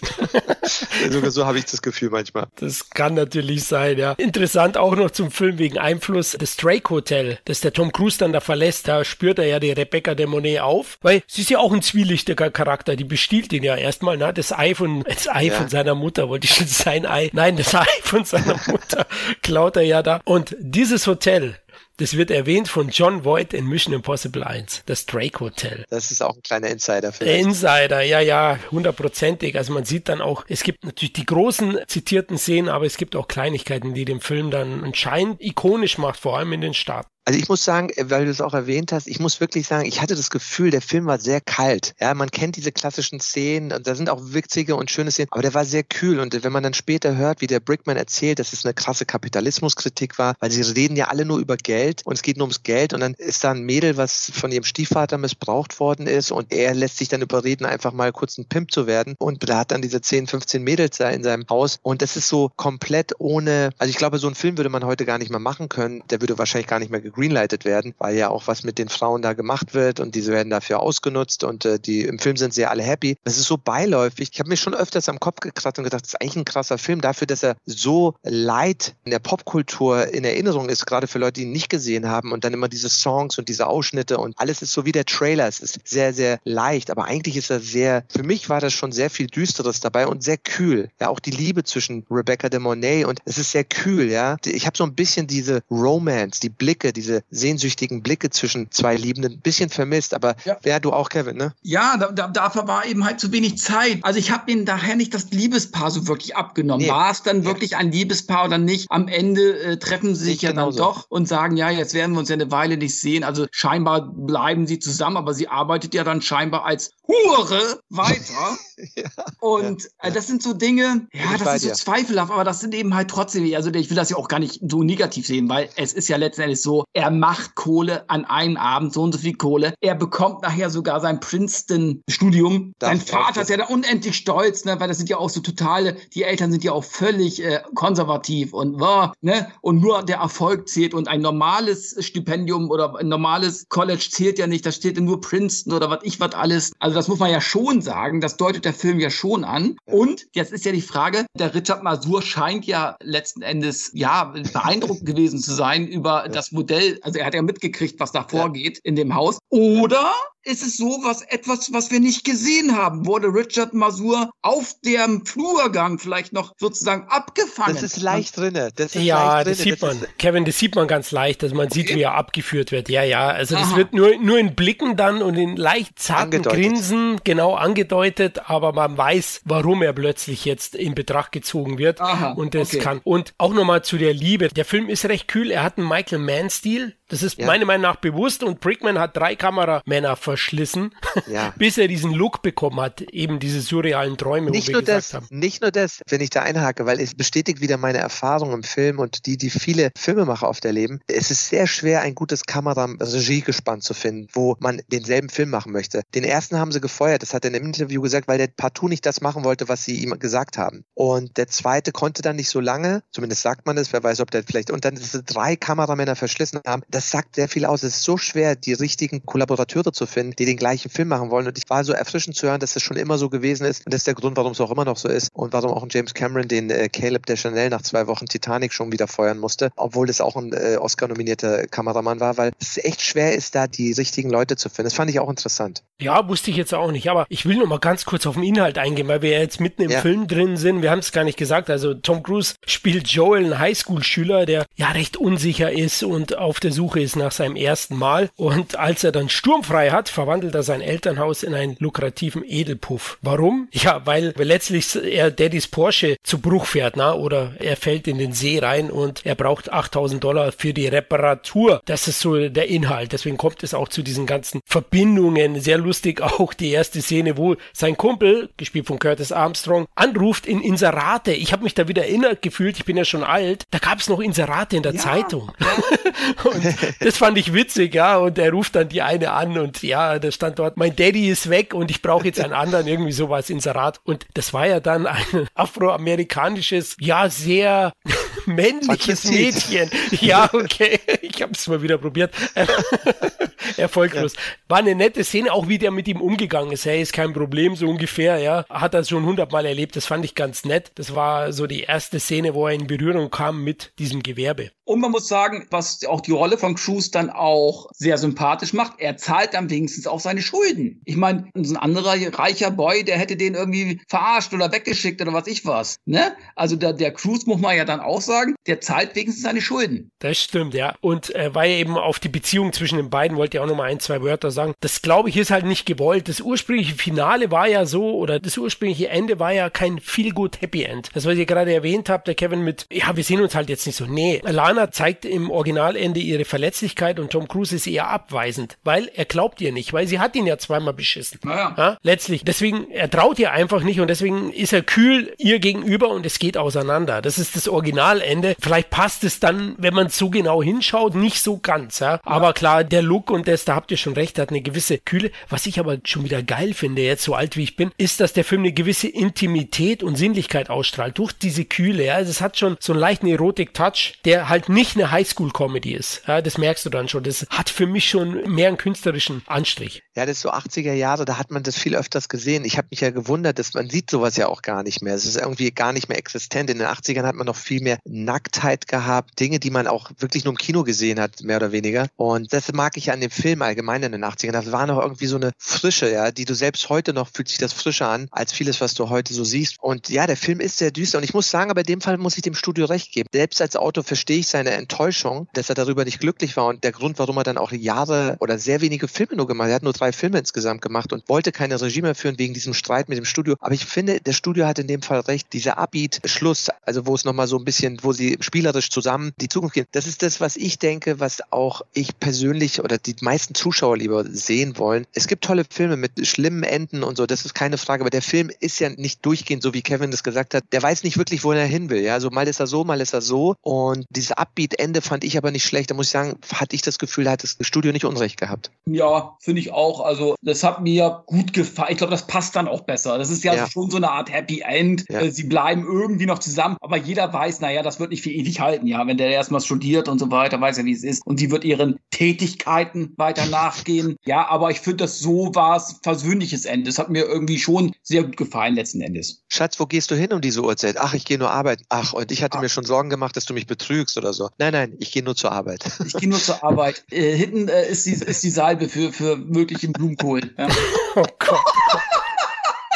Sogar so habe ich das Gefühl manchmal. Das kann natürlich sein, ja. Interessant auch noch zum Film wegen Einfluss das Drake Hotel, das der Tom Cruise dann da verlässt. Da spürt er ja die Rebecca de Monet auf, weil sie ist ja auch ein zwielichtiger Charakter. Die bestiehlt ihn ja erstmal, ne? Das Ei von, das Ei ja. von seiner Mutter, wollte ich schon sein Ei, nein, das Ei von seiner Mutter klaut er ja da. Und dieses Hotel, das wird erwähnt von John Voight in Mission Impossible 1, das Drake Hotel. Das ist auch ein kleiner Insider. Vielleicht. Insider, ja, ja, hundertprozentig. Also man sieht dann auch, es gibt natürlich die großen zitierten Szenen, aber es gibt auch Kleinigkeiten, die den Film dann anscheinend ikonisch macht, vor allem in den Staaten. Also ich muss sagen, äh, weil du es auch erwähnt hast, ich muss wirklich sagen, ich hatte das Gefühl, der Film war sehr kalt. Ja, man kennt diese klassischen Szenen und da sind auch witzige und schöne Szenen, aber der war sehr kühl und wenn man dann später hört, wie der Brickman erzählt, dass es eine krasse Kapitalismuskritik war, weil sie reden ja alle nur über Geld und es geht nur ums Geld und dann ist da ein Mädel, was von ihrem Stiefvater missbraucht worden ist und er lässt sich dann überreden, einfach mal kurz ein Pimp zu werden und da hat dann diese 10, 15 Mädels da in seinem Haus und das ist so komplett ohne, also ich glaube, so einen Film würde man heute gar nicht mehr machen können, der würde wahrscheinlich gar nicht mehr gegreenlightet werden, weil ja auch was mit den Frauen da gemacht wird und diese werden dafür ausgenutzt und äh, die im Film sind sie alle happy. Das ist so beiläufig. Ich habe mir schon öfters am Kopf gekratzt und gedacht, das ist eigentlich ein krasser Film dafür, dass er so light in der Popkultur in Erinnerung ist, gerade für Leute, die ihn nicht gesehen haben und dann immer diese Songs und diese Ausschnitte und alles ist so wie der Trailer. Es ist sehr, sehr leicht, aber eigentlich ist er sehr, für mich war das schon sehr viel Düsteres dabei und sehr kühl. Ja, auch die Liebe zwischen Rebecca de Monet und es ist sehr kühl, ja. Ich habe so ein bisschen diese Romance, die Blicke, diese sehnsüchtigen Blicke zwischen zwei Liebenden ein bisschen vermisst, aber ja, ja du auch, Kevin, ne? Ja, da, da, dafür war eben halt zu wenig Zeit. Also ich habe ihnen daher nicht das Liebespaar so wirklich abgenommen. Nee. War es dann wirklich ein Liebespaar oder nicht? Am Ende äh, treffen sie sich ja dann doch und sagen, ja, jetzt werden wir uns ja eine Weile nicht sehen. Also scheinbar bleiben sie zusammen, aber sie arbeitet ja dann scheinbar als Hure weiter. ja, und äh, das sind so Dinge, ja, das ist so dir. zweifelhaft, aber das sind eben halt trotzdem, also ich will das ja auch gar nicht so negativ sehen, weil es ist ja letztendlich so, er macht Kohle an einem Abend, so und so viel Kohle. Er bekommt nachher sogar sein Princeton-Studium. Sein Vater ist ja da unendlich stolz, ne, weil das sind ja auch so totale, die Eltern sind ja auch völlig äh, konservativ und, oh, ne, und nur der Erfolg zählt und ein normales Stipendium oder ein normales College zählt ja nicht, da steht ja nur Princeton oder was ich was alles. Also das muss man ja schon sagen, das deutet der Film ja schon an. Und jetzt ist ja die Frage, der Richard Masur scheint ja letzten Endes ja beeindruckt gewesen zu sein über das Modell. Also er hat ja mitgekriegt, was da vorgeht in dem Haus. Oder ist es so was etwas, was wir nicht gesehen haben? Wurde Richard Masur auf dem Flurgang vielleicht noch sozusagen abgefangen? Das ist leicht drinne. Das ist ja, das sieht man. Kevin, das sieht man ganz leicht, dass man okay. sieht, wie er abgeführt wird. Ja, ja. Also das Aha. wird nur nur in Blicken dann und in leicht zarten angedeutet. Grinsen genau angedeutet, aber man weiß, warum er plötzlich jetzt in Betracht gezogen wird. Aha, und das okay. kann. Und auch nochmal zu der Liebe. Der Film ist recht kühl. Er hat einen Michael Mann-Stil viel Das ist ja. meiner Meinung nach bewusst und Brickman hat drei Kameramänner verschlissen, ja. bis er diesen Look bekommen hat, eben diese surrealen Träume, nicht nur das, haben. Nicht nur das, wenn ich da einhake, weil es bestätigt wieder meine Erfahrung im Film und die, die viele Filmemacher oft erleben. Es ist sehr schwer, ein gutes Kamera-Regiegespann zu finden, wo man denselben Film machen möchte. Den ersten haben sie gefeuert, das hat er in einem Interview gesagt, weil der partout nicht das machen wollte, was sie ihm gesagt haben. Und der zweite konnte dann nicht so lange, zumindest sagt man es, wer weiß, ob der vielleicht, und dann diese drei Kameramänner verschlissen haben, das sagt sehr viel aus. Es ist so schwer, die richtigen Kollaborateure zu finden, die den gleichen Film machen wollen. Und ich war so erfrischend zu hören, dass das schon immer so gewesen ist. Und das ist der Grund, warum es auch immer noch so ist. Und warum auch ein James Cameron den äh, Caleb de Chanel nach zwei Wochen Titanic schon wieder feuern musste, obwohl das auch ein äh, Oscar-nominierter Kameramann war, weil es echt schwer ist, da die richtigen Leute zu finden. Das fand ich auch interessant. Ja, wusste ich jetzt auch nicht. Aber ich will noch mal ganz kurz auf den Inhalt eingehen, weil wir jetzt mitten im ja. Film drin sind. Wir haben es gar nicht gesagt. Also Tom Cruise spielt Joel, ein Highschool-Schüler, der ja recht unsicher ist und auf der Suche ist nach seinem ersten Mal. Und als er dann sturmfrei hat, verwandelt er sein Elternhaus in einen lukrativen Edelpuff. Warum? Ja, weil letztlich er Daddys Porsche zu Bruch fährt, na, oder er fällt in den See rein und er braucht 8000 Dollar für die Reparatur. Das ist so der Inhalt. Deswegen kommt es auch zu diesen ganzen Verbindungen. Sehr lustig auch die erste Szene, wo sein Kumpel, gespielt von Curtis Armstrong, anruft in Inserate. Ich habe mich da wieder erinnert gefühlt, ich bin ja schon alt. Da gab es noch Inserate in der ja. Zeitung. und das fand ich witzig, ja. Und er ruft dann die eine an und ja, da stand dort, mein Daddy ist weg und ich brauche jetzt einen anderen, irgendwie sowas, Inserat. Und das war ja dann ein afroamerikanisches, ja, sehr männliches Mädchen. Ja, okay. Ich habe es mal wieder probiert. Erfolglos. War eine nette Szene, auch wie der mit ihm umgegangen ist. Hey, ist kein Problem, so ungefähr, ja. Hat er schon hundertmal erlebt. Das fand ich ganz nett. Das war so die erste Szene, wo er in Berührung kam mit diesem Gewerbe. Und man muss sagen, was auch die Rolle von Cruise dann auch sehr sympathisch macht, er zahlt dann wenigstens auch seine Schulden. Ich meine, ein anderer reicher Boy, der hätte den irgendwie verarscht oder weggeschickt oder was ich was. Ne? Also der, der Cruise muss man ja dann auch sagen, der zahlt wenigstens seine Schulden. Das stimmt, ja. Und äh, weil eben auf die Beziehung zwischen den beiden wollte ich auch nochmal ein, zwei Wörter sagen. Das glaube ich ist halt nicht gewollt. Das ursprüngliche Finale war ja so, oder das ursprüngliche Ende war ja kein feel good Happy End. Das, was ihr gerade erwähnt habt, der Kevin mit, ja, wir sehen uns halt jetzt nicht so. Nee, Lana zeigt im Originalende ihre Verletzlichkeit und Tom Cruise ist eher abweisend, weil er glaubt ihr nicht, weil sie hat ihn ja zweimal beschissen. Naja. Ja, letztlich. Deswegen, er traut ihr einfach nicht und deswegen ist er kühl ihr gegenüber und es geht auseinander. Das ist das Originalende. Vielleicht passt es dann, wenn man so genau hinschaut, nicht so ganz. Ja? Aber klar, der Look und das, da habt ihr schon recht, hat eine gewisse Kühle. Was ich aber schon wieder geil finde, jetzt so alt wie ich bin, ist, dass der Film eine gewisse Intimität und Sinnlichkeit ausstrahlt durch diese Kühle. Ja? Also es hat schon so einen leichten Erotik-Touch, der halt nicht eine Highschool-Comedy ist. Ja, das merkst du dann schon. Das hat für mich schon mehr einen künstlerischen Anstrich. Ja, das ist so 80er Jahre, da hat man das viel öfters gesehen. Ich habe mich ja gewundert, dass man sieht sowas ja auch gar nicht mehr. Es ist irgendwie gar nicht mehr existent. In den 80ern hat man noch viel mehr Nacktheit gehabt, Dinge, die man auch wirklich nur im Kino gesehen hat, mehr oder weniger. Und das mag ich an dem Film allgemein in den 80ern. Das war noch irgendwie so eine Frische, ja, die du selbst heute noch fühlt sich das frischer an, als vieles, was du heute so siehst. Und ja, der Film ist sehr düster. Und ich muss sagen, aber in dem Fall muss ich dem Studio recht geben. Selbst als Autor verstehe ich seine Enttäuschung, dass er darüber nicht glücklich war und der Grund, warum er dann auch Jahre oder sehr wenige Filme nur gemacht hat. Er hat nur drei Filme insgesamt gemacht und wollte keine Regie mehr führen wegen diesem Streit mit dem Studio. Aber ich finde, der Studio hat in dem Fall recht. Dieser Abbeat-Schluss, also wo es nochmal so ein bisschen, wo sie spielerisch zusammen die Zukunft gehen, das ist das, was ich denke, was auch ich persönlich oder die meisten Zuschauer lieber sehen wollen. Es gibt tolle Filme mit schlimmen Enden und so, das ist keine Frage, aber der Film ist ja nicht durchgehend, so wie Kevin das gesagt hat. Der weiß nicht wirklich, wo er hin will. Ja, also mal ist er so, mal ist er so. Und diese Ab Upbeat-Ende fand ich aber nicht schlecht. Da muss ich sagen, hatte ich das Gefühl, da hat das Studio nicht Unrecht gehabt. Ja, finde ich auch. Also, das hat mir gut gefallen. Ich glaube, das passt dann auch besser. Das ist ja, ja. schon so eine Art Happy End. Ja. Äh, sie bleiben irgendwie noch zusammen, aber jeder weiß, naja, das wird nicht für ewig halten. Ja, wenn der erstmal studiert und so weiter, weiß er, wie es ist. Und sie wird ihren Tätigkeiten weiter nachgehen. Ja, aber ich finde, das so war es versöhnliches Ende. Das hat mir irgendwie schon sehr gut gefallen, letzten Endes. Schatz, wo gehst du hin um diese Uhrzeit? Ach, ich gehe nur arbeiten. Ach, und ich hatte Ach. mir schon Sorgen gemacht, dass du mich betrügst oder so. Nein, nein, ich gehe nur zur Arbeit. Ich gehe nur zur Arbeit. Äh, hinten äh, ist, die, ist die Salbe für, für möglichen Blumenkohl. Ja. Oh Gott.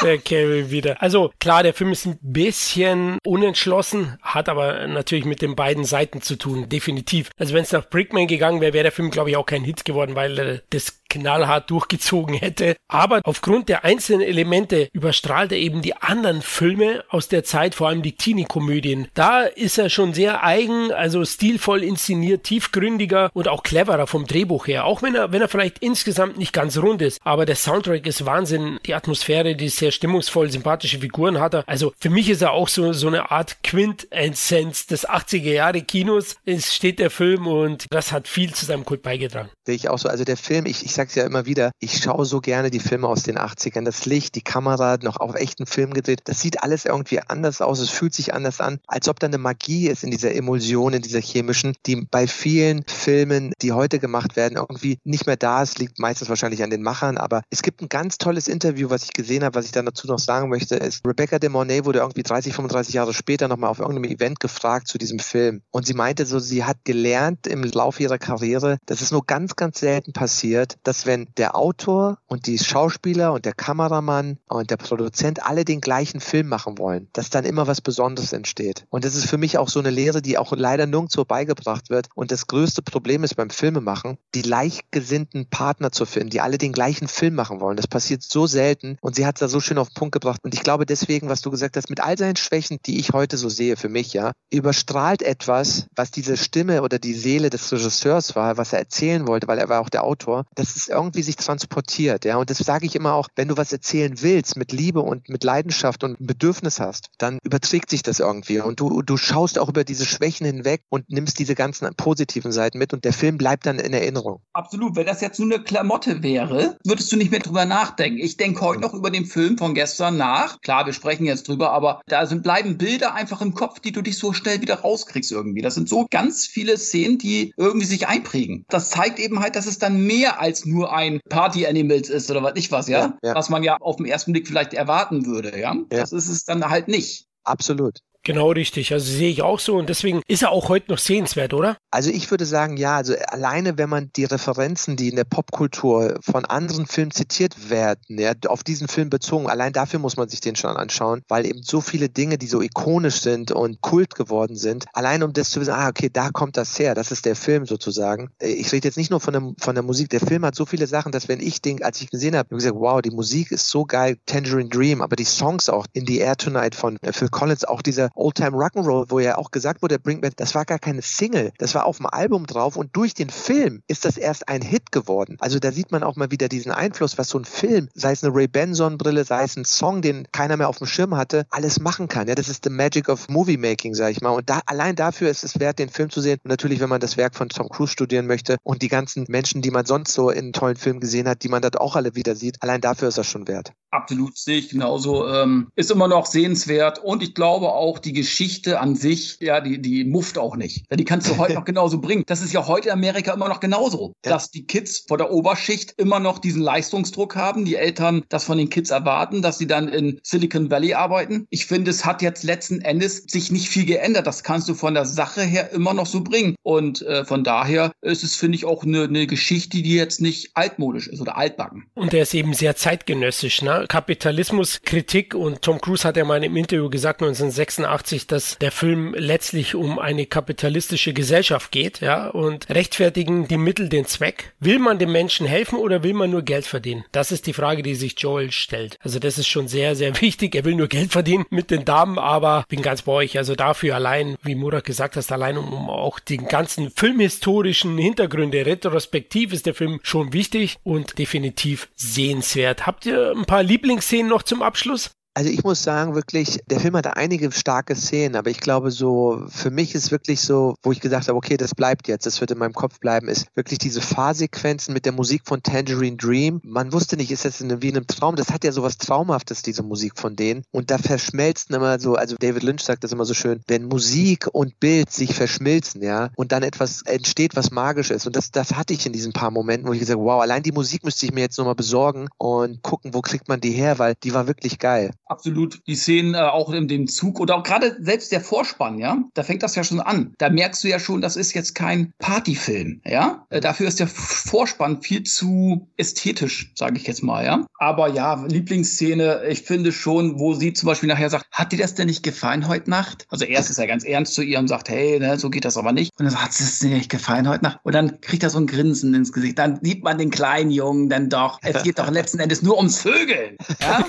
Der Kevin wieder. Also klar, der Film ist ein bisschen unentschlossen, hat aber natürlich mit den beiden Seiten zu tun, definitiv. Also wenn es nach Brickman gegangen wäre, wäre der Film, glaube ich, auch kein Hit geworden, weil äh, das knallhart durchgezogen hätte. Aber aufgrund der einzelnen Elemente überstrahlt er eben die anderen Filme aus der Zeit, vor allem die Teenie-Komödien. Da ist er schon sehr eigen, also stilvoll inszeniert, tiefgründiger und auch cleverer vom Drehbuch her. Auch wenn er, wenn er vielleicht insgesamt nicht ganz rund ist. Aber der Soundtrack ist Wahnsinn. Die Atmosphäre, die sehr stimmungsvoll, sympathische Figuren hat er. Also für mich ist er auch so, so eine Art Quintessenz des 80er Jahre Kinos. Es steht der Film und das hat viel zu seinem Kult beigetragen. Sehe ich auch so. Also der Film, ich, ich sag's ja immer wieder, ich schaue so gerne die Filme aus den 80ern. Das Licht, die Kamera, noch auf echten Film gedreht. Das sieht alles irgendwie anders aus. Es fühlt sich anders an, als ob da eine Magie ist in dieser Emulsion, in dieser chemischen, die bei vielen Filmen, die heute gemacht werden, irgendwie nicht mehr da ist. Liegt meistens wahrscheinlich an den Machern. Aber es gibt ein ganz tolles Interview, was ich gesehen habe, was ich dann dazu noch sagen möchte, ist, Rebecca de Mornay wurde irgendwie 30, 35 Jahre später nochmal auf irgendeinem Event gefragt zu diesem Film. Und sie meinte so, sie hat gelernt im Laufe ihrer Karriere, dass es nur ganz, ganz selten passiert, dass wenn der Autor und die Schauspieler und der Kameramann und der Produzent alle den gleichen Film machen wollen, dass dann immer was Besonderes entsteht. Und das ist für mich auch so eine Lehre, die auch leider nirgendwo beigebracht wird. Und das größte Problem ist beim Filmemachen, die leichtgesinnten Partner zu finden, die alle den gleichen Film machen wollen. Das passiert so selten und sie hat es da so schön auf den Punkt gebracht. Und ich glaube deswegen, was du gesagt hast, mit all seinen Schwächen, die ich heute so sehe für mich, ja, überstrahlt etwas, was diese Stimme oder die Seele des Regisseurs war, was er erzählen wollte, weil er war auch der Autor, dass es irgendwie sich transportiert, ja. Und das sage ich immer auch, wenn du was erzählen willst mit Liebe und mit Leidenschaft und Bedürfnis hast, dann überträgt sich das irgendwie und du, du schaust auch über diese Schwächen hinweg und nimmst diese ganzen positiven Seiten mit und der Film bleibt dann in Erinnerung. Absolut. Wenn das jetzt nur eine Klamotte wäre, würdest du nicht mehr drüber nachdenken. Ich denke heute noch über den Film von gestern nach. Klar, wir sprechen jetzt drüber, aber da sind, bleiben Bilder einfach im Kopf, die du dich so schnell wieder rauskriegst irgendwie. Das sind so ganz viele Szenen, die irgendwie sich einprägen. Das zeigt eben halt, dass es dann mehr als nur ein Party Animals ist oder was ich was, ja? ja, ja. Was man ja auf den ersten Blick vielleicht erwarten würde, ja? ja. Das ist es dann halt nicht. Absolut. Genau richtig. Also sehe ich auch so und deswegen ist er auch heute noch sehenswert, oder? Also ich würde sagen, ja. Also alleine, wenn man die Referenzen, die in der Popkultur von anderen Filmen zitiert werden, ja, auf diesen Film bezogen, allein dafür muss man sich den schon anschauen, weil eben so viele Dinge, die so ikonisch sind und Kult geworden sind, allein um das zu wissen, ah, okay, da kommt das her, das ist der Film sozusagen. Ich rede jetzt nicht nur von der, von der Musik. Der Film hat so viele Sachen, dass wenn ich den, als ich gesehen habe, habe gesagt, wow, die Musik ist so geil, Tangerine Dream, aber die Songs auch, In the Air Tonight von Phil Collins, auch dieser Oldtime Rock'n'Roll, wo ja auch gesagt wurde, Bring Back, das war gar keine Single, das war auf dem Album drauf und durch den Film ist das erst ein Hit geworden. Also da sieht man auch mal wieder diesen Einfluss, was so ein Film, sei es eine Ray Benson Brille, sei es ein Song, den keiner mehr auf dem Schirm hatte, alles machen kann. Ja, das ist the magic of movie making, sag ich mal. Und da, allein dafür ist es wert, den Film zu sehen. Und natürlich, wenn man das Werk von Tom Cruise studieren möchte und die ganzen Menschen, die man sonst so in tollen Filmen gesehen hat, die man dort auch alle wieder sieht, allein dafür ist das schon wert. Absolut sehe ich genauso. Ähm, ist immer noch sehenswert und ich glaube auch die Geschichte an sich, ja, die, die mufft auch nicht. Ja, die kannst du heute noch genauso bringen. Das ist ja heute in Amerika immer noch genauso, ja. dass die Kids vor der Oberschicht immer noch diesen Leistungsdruck haben, die Eltern das von den Kids erwarten, dass sie dann in Silicon Valley arbeiten. Ich finde, es hat jetzt letzten Endes sich nicht viel geändert. Das kannst du von der Sache her immer noch so bringen. Und äh, von daher ist es, finde ich, auch eine, eine Geschichte, die jetzt nicht altmodisch ist oder altbacken. Und der ist eben sehr zeitgenössisch, ne? Kapitalismuskritik und Tom Cruise hat ja mal im Interview gesagt 1986, dass der Film letztlich um eine kapitalistische Gesellschaft geht, ja, und rechtfertigen die Mittel den Zweck. Will man dem Menschen helfen oder will man nur Geld verdienen? Das ist die Frage, die sich Joel stellt. Also das ist schon sehr, sehr wichtig. Er will nur Geld verdienen mit den Damen, aber bin ganz bei euch. Also dafür allein, wie Murat gesagt hast, allein um, um auch die ganzen filmhistorischen Hintergründe, retrospektiv ist der Film schon wichtig und definitiv sehenswert. Habt ihr ein paar Lieblingsszenen noch zum Abschluss? Also ich muss sagen, wirklich, der Film hatte einige starke Szenen, aber ich glaube so, für mich ist wirklich so, wo ich gesagt habe, okay, das bleibt jetzt, das wird in meinem Kopf bleiben, ist wirklich diese Fahrsequenzen mit der Musik von Tangerine Dream. Man wusste nicht, ist das in, wie in einem Traum? Das hat ja sowas Traumhaftes, diese Musik von denen. Und da verschmelzen immer so, also David Lynch sagt das immer so schön, wenn Musik und Bild sich verschmilzen, ja, und dann etwas entsteht, was magisch ist. Und das, das hatte ich in diesen paar Momenten, wo ich gesagt habe, wow, allein die Musik müsste ich mir jetzt nochmal besorgen und gucken, wo kriegt man die her, weil die war wirklich geil. Absolut. Die Szenen äh, auch in dem Zug oder auch gerade selbst der Vorspann, ja, da fängt das ja schon an. Da merkst du ja schon, das ist jetzt kein Partyfilm, ja. Äh, dafür ist der Vorspann viel zu ästhetisch, sage ich jetzt mal, ja. Aber ja, Lieblingsszene, ich finde schon, wo sie zum Beispiel nachher sagt, hat dir das denn nicht gefallen heute Nacht? Also erst ist er ganz ernst zu ihr und sagt, hey, ne, so geht das aber nicht. Und dann sagt, hat es dir nicht gefallen heute Nacht? Und dann kriegt er so ein Grinsen ins Gesicht. Dann sieht man den kleinen Jungen dann doch. Es geht doch letzten Endes nur ums Vögeln. Ja?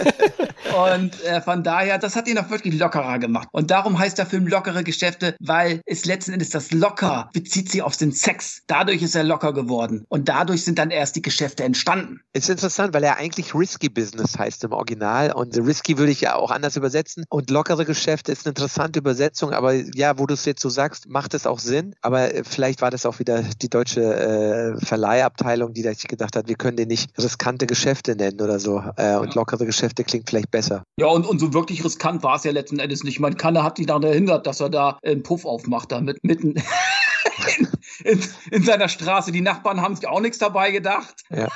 Und äh, von daher, das hat ihn auch wirklich lockerer gemacht. Und darum heißt der Film Lockere Geschäfte, weil es letzten Endes das Locker bezieht sich auf den Sex. Dadurch ist er locker geworden. Und dadurch sind dann erst die Geschäfte entstanden. Ist interessant, weil er eigentlich Risky Business heißt im Original. Und Risky würde ich ja auch anders übersetzen. Und lockere Geschäfte ist eine interessante Übersetzung. Aber ja, wo du es jetzt so sagst, macht es auch Sinn. Aber äh, vielleicht war das auch wieder die deutsche äh, Verleihabteilung, die sich gedacht hat, wir können den nicht riskante Geschäfte nennen oder so. Äh, und lockere Geschäfte klingt vielleicht besser. Ja, und, und so wirklich riskant war es ja letzten Endes nicht. Man kann, hat sich daran erinnert, dass er da einen Puff aufmacht, da mit, mitten in, in, in, seiner Straße. Die Nachbarn haben sich auch nichts dabei gedacht. Ja.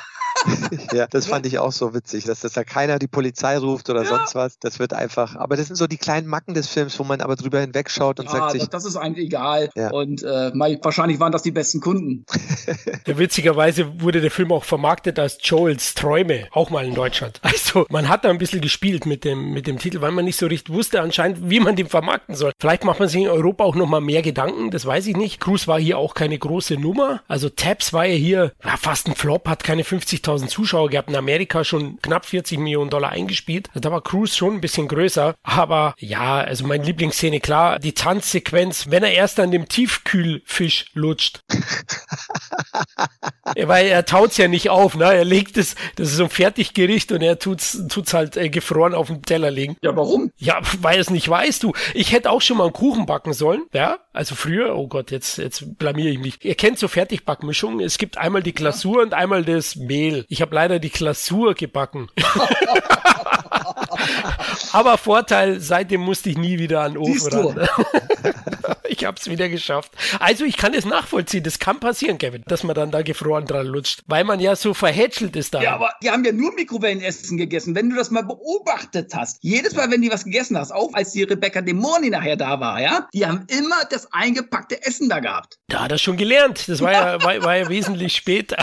ja, das fand ich auch so witzig, dass, dass da keiner die Polizei ruft oder ja. sonst was. Das wird einfach, aber das sind so die kleinen Macken des Films, wo man aber drüber hinwegschaut und ja, sagt sich. Das ist eigentlich egal. Ja. Und äh, wahrscheinlich waren das die besten Kunden. ja, witzigerweise wurde der Film auch vermarktet als Joels Träume, auch mal in Deutschland. Also man hat da ein bisschen gespielt mit dem, mit dem Titel, weil man nicht so richtig wusste anscheinend, wie man den vermarkten soll. Vielleicht macht man sich in Europa auch nochmal mehr Gedanken, das weiß ich nicht. Cruise war hier auch keine große Nummer. Also Tabs war ja hier ja, fast ein Flop, hat keine 50.000 Zuschauer gehabt. In Amerika schon knapp 40 Millionen Dollar eingespielt. Da war Cruise schon ein bisschen größer. Aber ja, also meine Lieblingsszene, klar, die Tanzsequenz, wenn er erst an dem Tiefkühlfisch lutscht. Weil er taut's ja nicht auf, ne? Er legt es, das ist so ein Fertiggericht und er tut's, tut's halt äh, gefroren auf den Teller legen. Ja, warum? Ja, weil es nicht weißt du. Ich hätte auch schon mal einen Kuchen backen sollen, ja? Also früher, oh Gott, jetzt, jetzt blamier ich mich. Ihr kennt so Fertigbackmischungen. Es gibt einmal die Glasur und einmal das Mehl. Ich habe leider die Glasur gebacken. Aber Vorteil, seitdem musste ich nie wieder an den Ofen ran. ich habe es wieder geschafft. Also ich kann es nachvollziehen. Das kann passieren, Kevin, dass man dann da gefroren dran lutscht, weil man ja so verhätschelt ist da. Ja, aber die haben ja nur Mikrowellenessen gegessen. Wenn du das mal beobachtet hast, jedes Mal, wenn die was gegessen hast, auch als die Rebecca Demoni nachher da war, ja, die haben immer das eingepackte Essen da gehabt. Da hat er schon gelernt. Das war ja, war, war ja wesentlich später.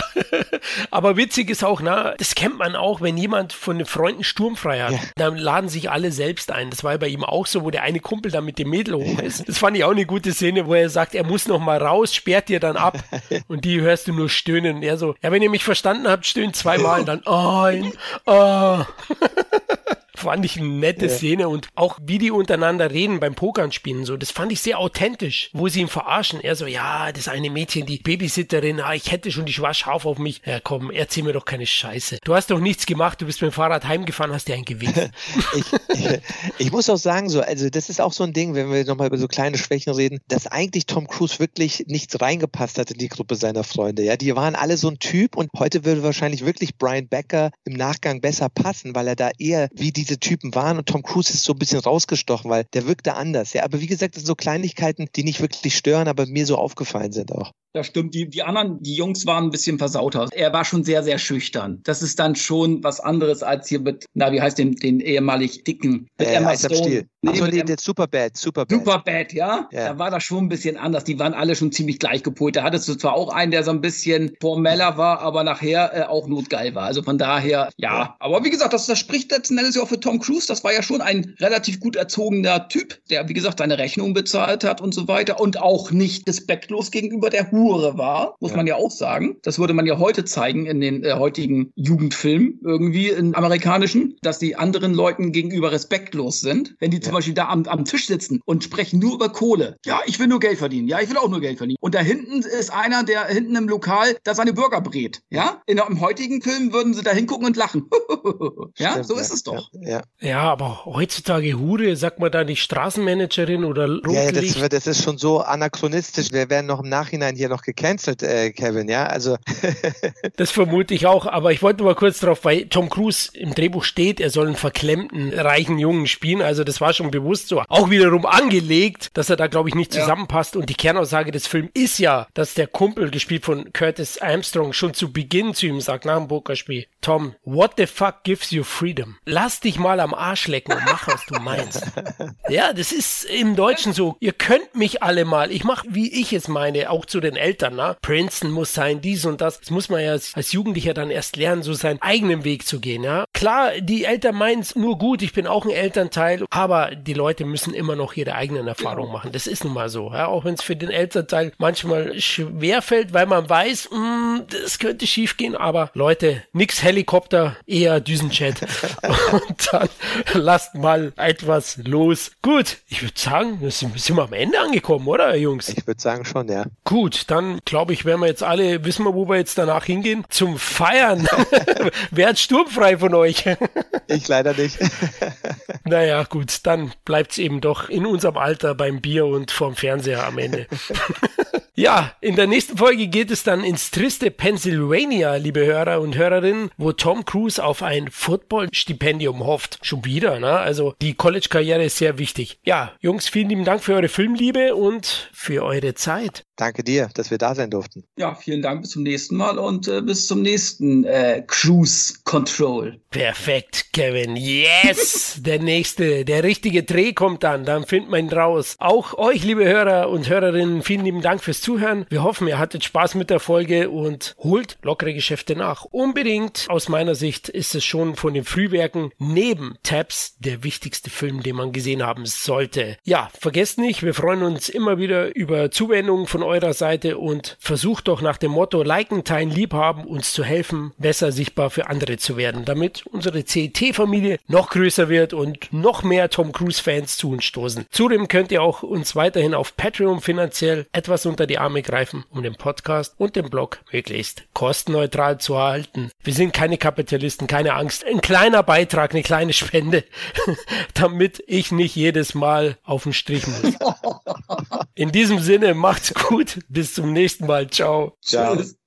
aber witzig ist auch, na, das kennt man auch, wenn jemand von den Freunden sturmfrei hat. Ja. Dann laden sich alle selbst ein. Das war ja bei ihm auch so, wo der eine Kumpel da mit dem Mädel hoch ist. Das fand ich auch eine gute Szene, wo er sagt, er muss noch mal raus, sperrt dir dann ab. Und die hörst du nur stöhnen. Und er so, ja, wenn ihr mich verstanden habt, stöhnt zweimal. Und dann, ein, oh. fand ich eine nette ja. Szene und auch wie die untereinander reden beim Pokern spielen, so, das fand ich sehr authentisch, wo sie ihn verarschen. Er so, ja, das eine Mädchen, die Babysitterin, ah, ich hätte schon die war scharf auf mich. Ja, komm, erzähl mir doch keine Scheiße. Du hast doch nichts gemacht, du bist mit dem Fahrrad heimgefahren, hast dir ein Gewicht. ich, ich, ich, muss auch sagen, so, also das ist auch so ein Ding, wenn wir nochmal über so kleine Schwächen reden, dass eigentlich Tom Cruise wirklich nichts reingepasst hat in die Gruppe seiner Freunde. Ja, die waren alle so ein Typ und heute würde wahrscheinlich wirklich Brian Becker im Nachgang besser passen, weil er da eher wie die diese Typen waren und Tom Cruise ist so ein bisschen rausgestochen, weil der wirkte anders. Ja, aber wie gesagt, das sind so Kleinigkeiten, die nicht wirklich stören, aber mir so aufgefallen sind auch. Das stimmt. Die, die anderen, die Jungs waren ein bisschen versauter. Er war schon sehr, sehr schüchtern. Das ist dann schon was anderes als hier mit, na, wie heißt den, den ehemalig Dicken? Mit äh, Emma Stone. Nee, Achso, nee, der Superbad, Superbad. Superbad, ja? ja? Da war das schon ein bisschen anders. Die waren alle schon ziemlich gleich gepolt. Da hattest du zwar auch einen, der so ein bisschen formeller war, aber nachher äh, auch notgeil war. Also von daher, ja. ja. Aber wie gesagt, das, das spricht letzten Endes ja auch für Tom Cruise. Das war ja schon ein relativ gut erzogener Typ, der, wie gesagt, seine Rechnung bezahlt hat und so weiter und auch nicht respektlos gegenüber der Hure Hure war, muss ja. man ja auch sagen. Das würde man ja heute zeigen in den äh, heutigen Jugendfilmen irgendwie in amerikanischen, dass die anderen Leuten gegenüber respektlos sind. Wenn die ja. zum Beispiel da am, am Tisch sitzen und sprechen nur über Kohle. Ja, ich will nur Geld verdienen. Ja, ich will auch nur Geld verdienen. Und da hinten ist einer, der hinten im Lokal da seine Burger brät. Ja, in, im heutigen Film würden sie da hingucken und lachen. ja, Stimmt, so ist es doch. Ja. ja, aber heutzutage Hure, sagt man da nicht Straßenmanagerin oder Rotlicht? Ja, das, das ist schon so anachronistisch. Wir werden noch im Nachhinein hier hier noch gecancelt, äh, Kevin, ja? Also. das vermute ich auch, aber ich wollte mal kurz darauf, weil Tom Cruise im Drehbuch steht, er soll einen verklemmten, reichen Jungen spielen. Also das war schon bewusst so. Auch wiederum angelegt, dass er da, glaube ich, nicht zusammenpasst. Ja. Und die Kernaussage des Films ist ja, dass der Kumpel, gespielt von Curtis Armstrong, schon zu Beginn zu ihm sagt, nach dem Pokerspiel, Tom, what the fuck gives you freedom? Lass dich mal am Arsch lecken und mach, was du meinst. ja, das ist im Deutschen so. Ihr könnt mich alle mal. Ich mache, wie ich es meine, auch zu den Eltern. Na? Princeton muss sein, dies und das. Das muss man ja als, als Jugendlicher dann erst lernen, so seinen eigenen Weg zu gehen. Ja, klar, die Eltern meinen es nur gut. Ich bin auch ein Elternteil, aber die Leute müssen immer noch ihre eigenen Erfahrungen genau. machen. Das ist nun mal so. Ja? Auch wenn es für den Elternteil manchmal schwer fällt, weil man weiß, mh, mm, das könnte schief gehen. Aber Leute, nix Helikopter, eher Düsenjet. und dann lasst mal etwas los. Gut, ich würde sagen, wir sind, sind wir am Ende angekommen, oder, Jungs? Ich würde sagen schon, ja. Gut, dann glaube ich, werden wir jetzt alle, wissen wir, wo wir jetzt danach hingehen? Zum Feiern. Wer hat sturmfrei von euch? ich leider nicht. naja, gut, dann bleibt es eben doch in unserem Alter beim Bier und vorm Fernseher am Ende. Ja, in der nächsten Folge geht es dann ins triste Pennsylvania, liebe Hörer und Hörerinnen, wo Tom Cruise auf ein Football-Stipendium hofft. Schon wieder, ne? Also die College-Karriere ist sehr wichtig. Ja, Jungs, vielen lieben Dank für eure Filmliebe und für eure Zeit. Danke dir, dass wir da sein durften. Ja, vielen Dank, bis zum nächsten Mal und äh, bis zum nächsten äh, Cruise Control. Perfekt, Kevin. Yes! der nächste, der richtige Dreh kommt dann, dann findet man ihn raus. Auch euch, liebe Hörer und Hörerinnen, vielen lieben Dank fürs Zuhören. Wir hoffen, ihr hattet Spaß mit der Folge und holt lockere Geschäfte nach. Unbedingt, aus meiner Sicht, ist es schon von den Frühwerken neben Tabs der wichtigste Film, den man gesehen haben sollte. Ja, vergesst nicht, wir freuen uns immer wieder über Zuwendungen von eurer Seite und versucht doch nach dem Motto liken, teilen, liebhaben, uns zu helfen, besser sichtbar für andere zu werden, damit unsere CT-Familie noch größer wird und noch mehr Tom Cruise-Fans zu uns stoßen. Zudem könnt ihr auch uns weiterhin auf Patreon finanziell etwas unter die Arme greifen, um den Podcast und den Blog möglichst kostenneutral zu erhalten. Wir sind keine Kapitalisten, keine Angst. Ein kleiner Beitrag, eine kleine Spende, damit ich nicht jedes Mal auf den Strich muss. In diesem Sinne, macht's gut. Bis zum nächsten Mal. Ciao. Ciao. Tschüss.